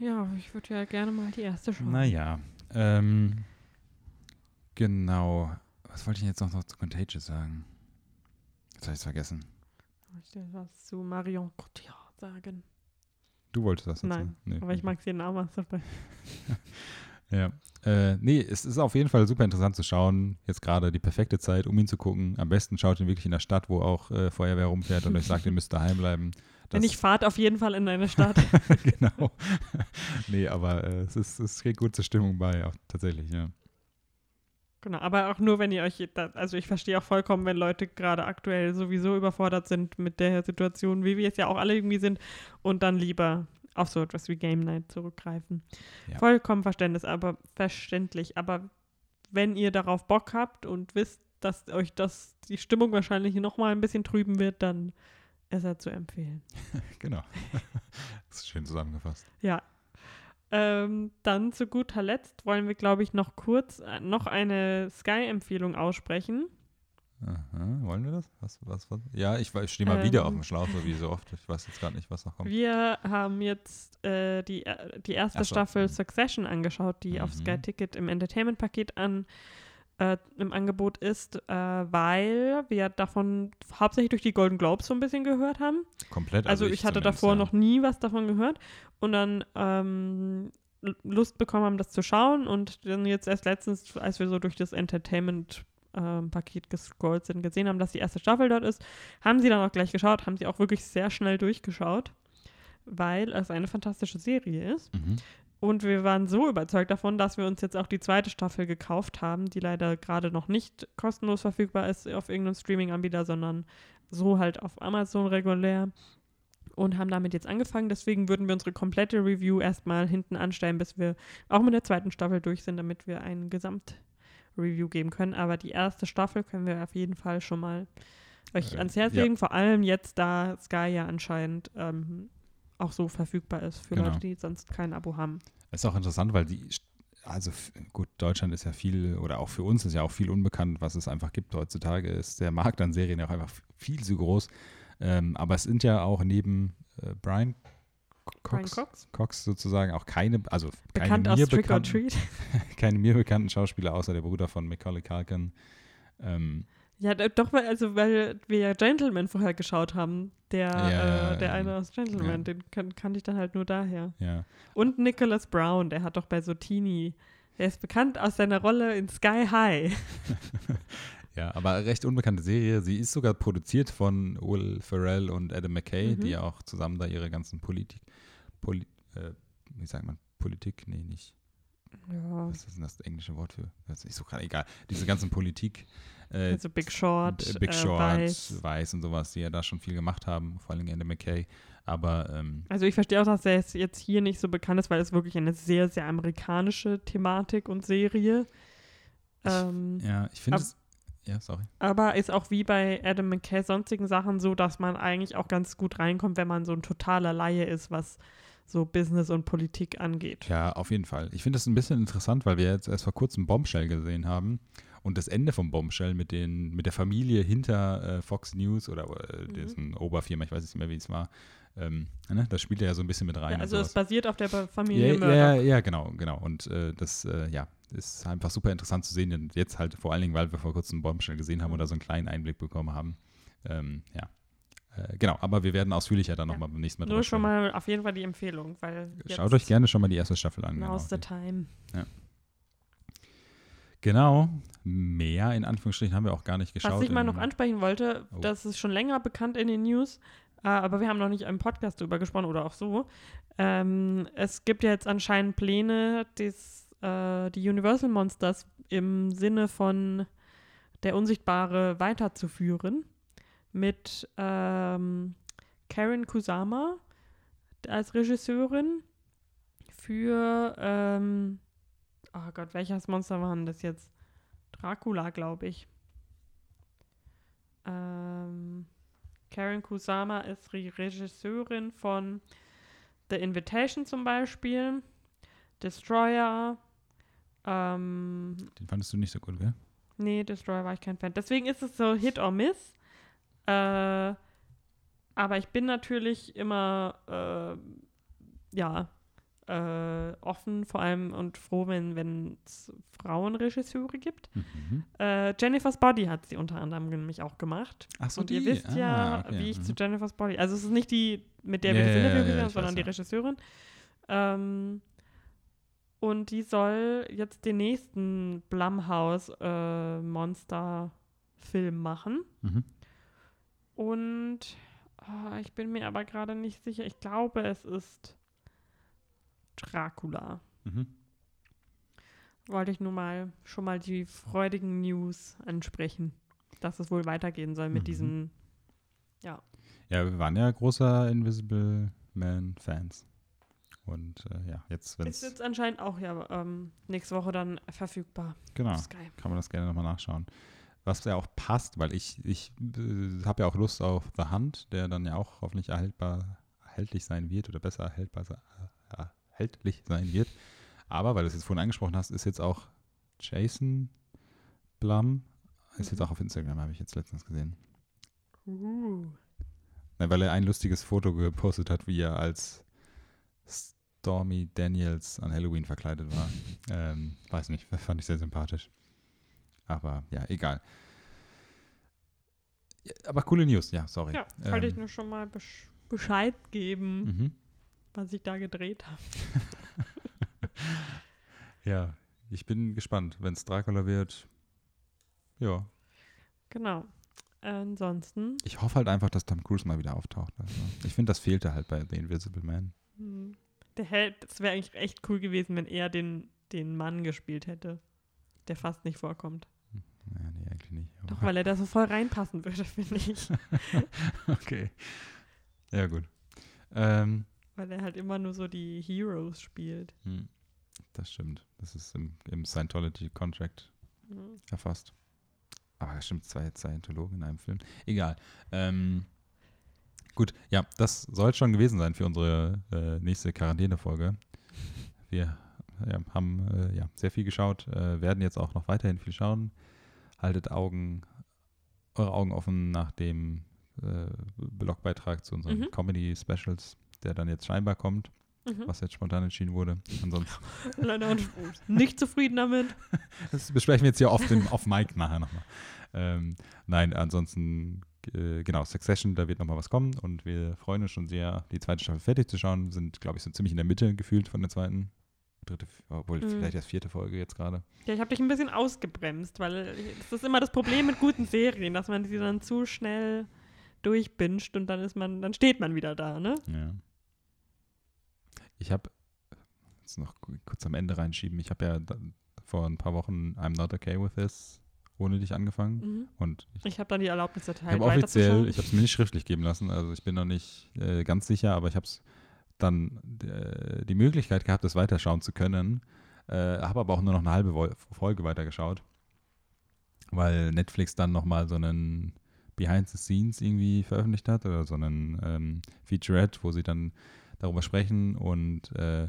Ja, ich würde ja gerne mal die erste schauen. Naja. Ähm, genau. Was wollte ich jetzt noch, noch zu Contagious sagen? Jetzt habe ich es vergessen. Ich will was zu Marion Cotillard sagen. Du wolltest das jetzt Nein? Nee. Aber ich mag sie Namen dabei. Ja. Äh, nee, es ist auf jeden Fall super interessant zu schauen. Jetzt gerade die perfekte Zeit, um ihn zu gucken. Am besten schaut ihn wirklich in der Stadt, wo auch äh, Feuerwehr rumfährt und euch sagt, ihr müsst daheim bleiben. Wenn ich fahrt auf jeden Fall in eine Stadt. genau. nee, aber äh, es, ist, es geht gut zur Stimmung bei, auch tatsächlich, ja. Genau, aber auch nur, wenn ihr euch, da, also ich verstehe auch vollkommen, wenn Leute gerade aktuell sowieso überfordert sind mit der Situation, wie wir es ja auch alle irgendwie sind, und dann lieber auf so etwas wie Game Night zurückgreifen. Ja. Vollkommen Verständnis, aber verständlich. Aber wenn ihr darauf Bock habt und wisst, dass euch das die Stimmung wahrscheinlich noch mal ein bisschen trüben wird, dann ist er zu empfehlen. Genau. das ist schön zusammengefasst. Ja. Ähm, dann zu guter Letzt wollen wir, glaube ich, noch kurz äh, noch eine Sky-Empfehlung aussprechen. Aha, wollen wir das? Was, was, was? Ja, ich, ich stehe mal wieder Ähm. auf dem Schlauch, so wie so oft. Ich weiß jetzt gerade nicht, was noch kommt. Wir haben jetzt äh, die, äh, die erste so, Staffel mhm. Succession angeschaut, die auf Mhm. Sky Ticket im Entertainment-Paket an äh, im Angebot ist, äh, weil wir davon hauptsächlich durch die Golden Globes so ein bisschen gehört haben. Komplett. Also, ich hatte davor ja. noch nie was davon gehört und dann ähm, Lust bekommen haben, das zu schauen und dann jetzt erst letztens, als wir so durch das Entertainment Sky-Paket gescrollt sind, gesehen haben, dass die erste Staffel dort ist, haben sie dann auch gleich geschaut, haben sie auch wirklich sehr schnell durchgeschaut, weil es eine fantastische Serie ist. Mhm. Und wir waren so überzeugt davon, dass wir uns jetzt auch die zweite Staffel gekauft haben, die leider gerade noch nicht kostenlos verfügbar ist auf irgendeinem Streaming-Anbieter, sondern so halt auf Amazon regulär. Und haben damit jetzt angefangen. Deswegen würden wir unsere komplette Review erstmal hinten anstellen, bis wir auch mit der zweiten Staffel durch sind, damit wir ein Gesamtreview geben können. Aber die erste Staffel können wir auf jeden Fall schon mal euch Äh, ans Herz ja. legen. Vor allem jetzt, da Sky ja anscheinend ähm, auch so verfügbar ist für Genau. Leute, die sonst kein Abo haben. Ist auch interessant, weil die, also gut, Deutschland ist ja viel, oder auch für uns ist ja auch viel unbekannt, was es einfach gibt. Heutzutage ist der Markt an Serien ja auch einfach viel zu groß. Ähm, aber es sind ja auch neben äh, Brian Cox, Cox? Cox sozusagen auch keine, also Bekannt keine aus mir, Trick or bekannten, Treat. keine mir bekannten Schauspieler, außer der Bruder von Macaulay Culkin. Ähm, Ja, doch, weil, also, weil wir ja Gentleman vorher geschaut haben. Der, Ja, äh, der eine aus Gentleman, Ja. den kan kannte ich dann halt nur daher. ja. Und Nicholas Brown, der hat doch bei Sotini, der ist bekannt aus seiner Rolle in Sky High. Ja, aber recht unbekannte Serie. Sie ist sogar produziert von Will Ferrell und Adam McKay, Mhm. die ja auch zusammen da ihre ganzen Politik, Poli, äh, wie sagt man, Politik? Nee, nicht. Ja, Was ist denn das englische Wort für? Das ist so gerade egal. Diese ganzen Politik, äh, also Big Short, B- Big äh, Short, Weiß. Weiß. und sowas, die ja da schon viel gemacht haben, vor allem Adam McKay. Aber ähm, Also ich verstehe auch, dass er jetzt- hier nicht so bekannt ist, weil es wirklich eine sehr, sehr amerikanische Thematik und Serie. Ich- Ähm, ja, ich finde es. Ja, sorry. Aber ist auch wie bei Adam McKay sonstigen Sachen so, dass man eigentlich auch ganz gut reinkommt, wenn man so ein totaler Laie ist, was so Business und Politik angeht. Ja, auf jeden Fall. Ich finde das ein bisschen interessant, weil wir jetzt erst vor kurzem Bombshell gesehen haben und das Ende vom Bombshell mit, den, mit der Familie hinter äh, Fox News oder äh, Mhm. diesen Oberfirma, ich weiß nicht mehr, wie es war. Ähm, ne? Das spielt ja so ein bisschen mit rein. Ja, also es basiert auf der Familie ja, Murdoch. ja, ja, genau, genau. Und äh, das, äh, ja, ist einfach super interessant zu sehen. Und jetzt halt vor allen Dingen, weil wir vor kurzem Bombshell gesehen haben Mhm. oder so einen kleinen Einblick bekommen haben. Ähm, ja. Äh, genau, aber wir werden ausführlicher dann Ja. nochmal beim nächsten Mal Nur schon mal auf jeden Fall die Empfehlung, weil Schaut euch gerne schon mal die erste Staffel an. Genau. Now's the time. Genau. Mehr in Anführungsstrichen haben wir auch gar nicht geschaut. Was ich mal noch ansprechen wollte, Oh. das ist schon länger bekannt in den News, äh, aber wir haben noch nicht im Podcast drüber gesprochen oder auch so. Ähm, es gibt ja jetzt anscheinend Pläne, dies, äh, die Universal Monsters im Sinne von der Unsichtbare weiterzuführen mit ähm, Karen Kusama als Regisseurin für, ähm, oh Gott, welches Monster war denn das jetzt? Dracula, glaube ich. Ähm, Karen Kusama ist die Regisseurin von The Invitation zum Beispiel, Destroyer. Ähm, Den fandest du nicht so gut, gell? nee, Destroyer war ich kein Fan. Deswegen ist es so Hit or Miss. Äh, aber ich bin natürlich immer, äh, ja, äh, offen vor allem und froh, wenn es Frauenregisseure gibt. Mhm. Äh, Jennifer's Body hat sie unter anderem nämlich auch gemacht. Ach so, und ihr die. wisst ja, Ah, okay. wie ich Mhm. zu Jennifer's Body. Also es ist nicht die, mit der wir Ja, das ja, Interview ja, gesehen ja, haben, sondern die ja. Regisseurin. Ähm, und die soll jetzt den nächsten Blumhouse äh, Monster-Film machen. Mhm. Und ah, ich bin mir aber gerade nicht sicher. Ich glaube, es ist Dracula. Mhm. Wollte ich nur mal schon mal die freudigen News ansprechen, dass es wohl weitergehen soll mit Mhm. diesen. Ja, wir waren ja großer Invisible Man-Fans. Und äh, ja, jetzt, wenn Ist es. jetzt anscheinend auch ja ähm, nächste Woche dann verfügbar. Genau. kann man das gerne nochmal nachschauen. Was ja auch passt, weil ich, ich äh, habe ja auch Lust auf The Hunt, der dann ja auch hoffentlich erhältbar, erhältlich sein wird oder besser erhältbar, äh, erhältlich sein wird. Aber, weil du es jetzt vorhin angesprochen hast, ist jetzt auch Jason Blum, ist jetzt Mhm. auch auf Instagram, habe ich jetzt letztens gesehen. Uh. Na, weil er ein lustiges Foto gepostet hat, wie er als Stormy Daniels an Halloween verkleidet war. ähm, weiß nicht, fand ich sehr sympathisch. Aber ja, egal. Aber coole News, ja, sorry. Ja, wollte ich Ähm, nur schon mal besch Bescheid geben, mhm. was ich da gedreht habe. Ja, ich bin gespannt. Wenn es Dracula wird, Ja. Genau. Ansonsten, Ich hoffe halt einfach, dass Tom Cruise mal wieder auftaucht. Also, ich finde, das fehlte halt bei The Invisible Man. hm, der Held, es wäre eigentlich echt cool gewesen, wenn er den, den Mann gespielt hätte, der fast nicht vorkommt. Ja, nee, eigentlich nicht. Doch, weil er da so voll reinpassen würde, finde ich. okay. Ja, gut. Ähm, Weil er halt immer nur so die Heroes spielt. hm, das stimmt. Das ist im, im Scientology-Contract Mhm. erfasst. Aber das stimmt, zwei Scientologen in einem Film. Egal. Ähm, gut, ja, das soll schon gewesen sein für unsere äh, nächste Quarantäne-Folge. Wir ja, haben äh, ja, sehr viel geschaut, äh, werden jetzt auch noch weiterhin viel schauen. Haltet Augen, eure Augen offen nach dem äh, Blogbeitrag zu unseren Mhm. Comedy-Specials, der dann jetzt scheinbar kommt, Mhm. was jetzt spontan entschieden wurde. Ansonsten Leider nicht zufrieden damit. Das besprechen wir jetzt hier auf, dem, auf Mike nachher nochmal. Ähm, nein, ansonsten, äh, genau, Succession, da wird nochmal was kommen und wir freuen uns schon sehr, die zweite Staffel fertig zu schauen. Sind, glaube ich, so ziemlich in der Mitte gefühlt von der zweiten. Dritte, obwohl Mhm. vielleicht erst vierte Folge jetzt gerade. Ja, ich habe dich ein bisschen ausgebremst, weil das ist immer das Problem mit guten Serien, dass man sie dann zu schnell durchbinscht und dann ist man, dann steht man wieder da, ne? Ja. Ich habe, jetzt noch ku- kurz am Ende reinschieben, ich habe ja vor ein paar Wochen I'm Not Okay With This ohne dich angefangen. Mhm. Und ich Ich habe dann die Erlaubnis Ich erteilt, habe offiziell, ich habe es mir nicht schriftlich geben lassen, also ich bin noch nicht äh, ganz sicher, aber ich habe es dann äh, die Möglichkeit gehabt, das weiterschauen zu können. Äh, habe aber auch nur noch eine halbe Folge weitergeschaut, weil Netflix dann nochmal so einen Behind the Scenes irgendwie veröffentlicht hat oder so einen ähm, Featurette, wo sie dann darüber sprechen und äh,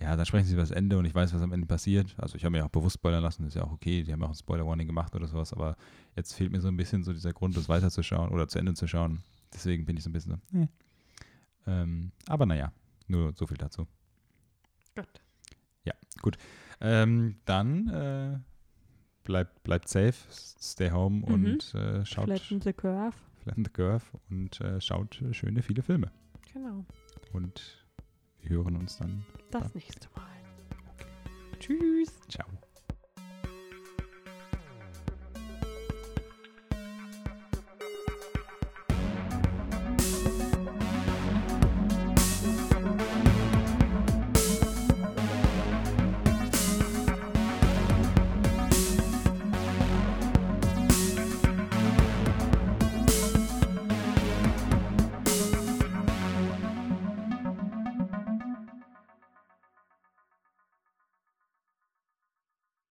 ja, dann sprechen sie über das Ende und ich weiß, was am Ende passiert. Also ich habe mir auch bewusst spoilern lassen, ist ja auch okay, die haben auch ein Spoiler-Warning gemacht oder sowas, aber jetzt fehlt mir so ein bisschen so dieser Grund, das weiterzuschauen oder zu Ende zu schauen. Deswegen bin ich so ein bisschen so, eh. ähm, aber naja, nur so viel dazu. Gut. Ähm, dann äh, bleibt, bleibt safe, stay home Mhm. und äh, schaut Flatten the Curve. Flatten the Curve und äh, schaut schöne, viele Filme. Genau. Und wir hören uns dann. Das nächste Mal. Tschüss. Ciao.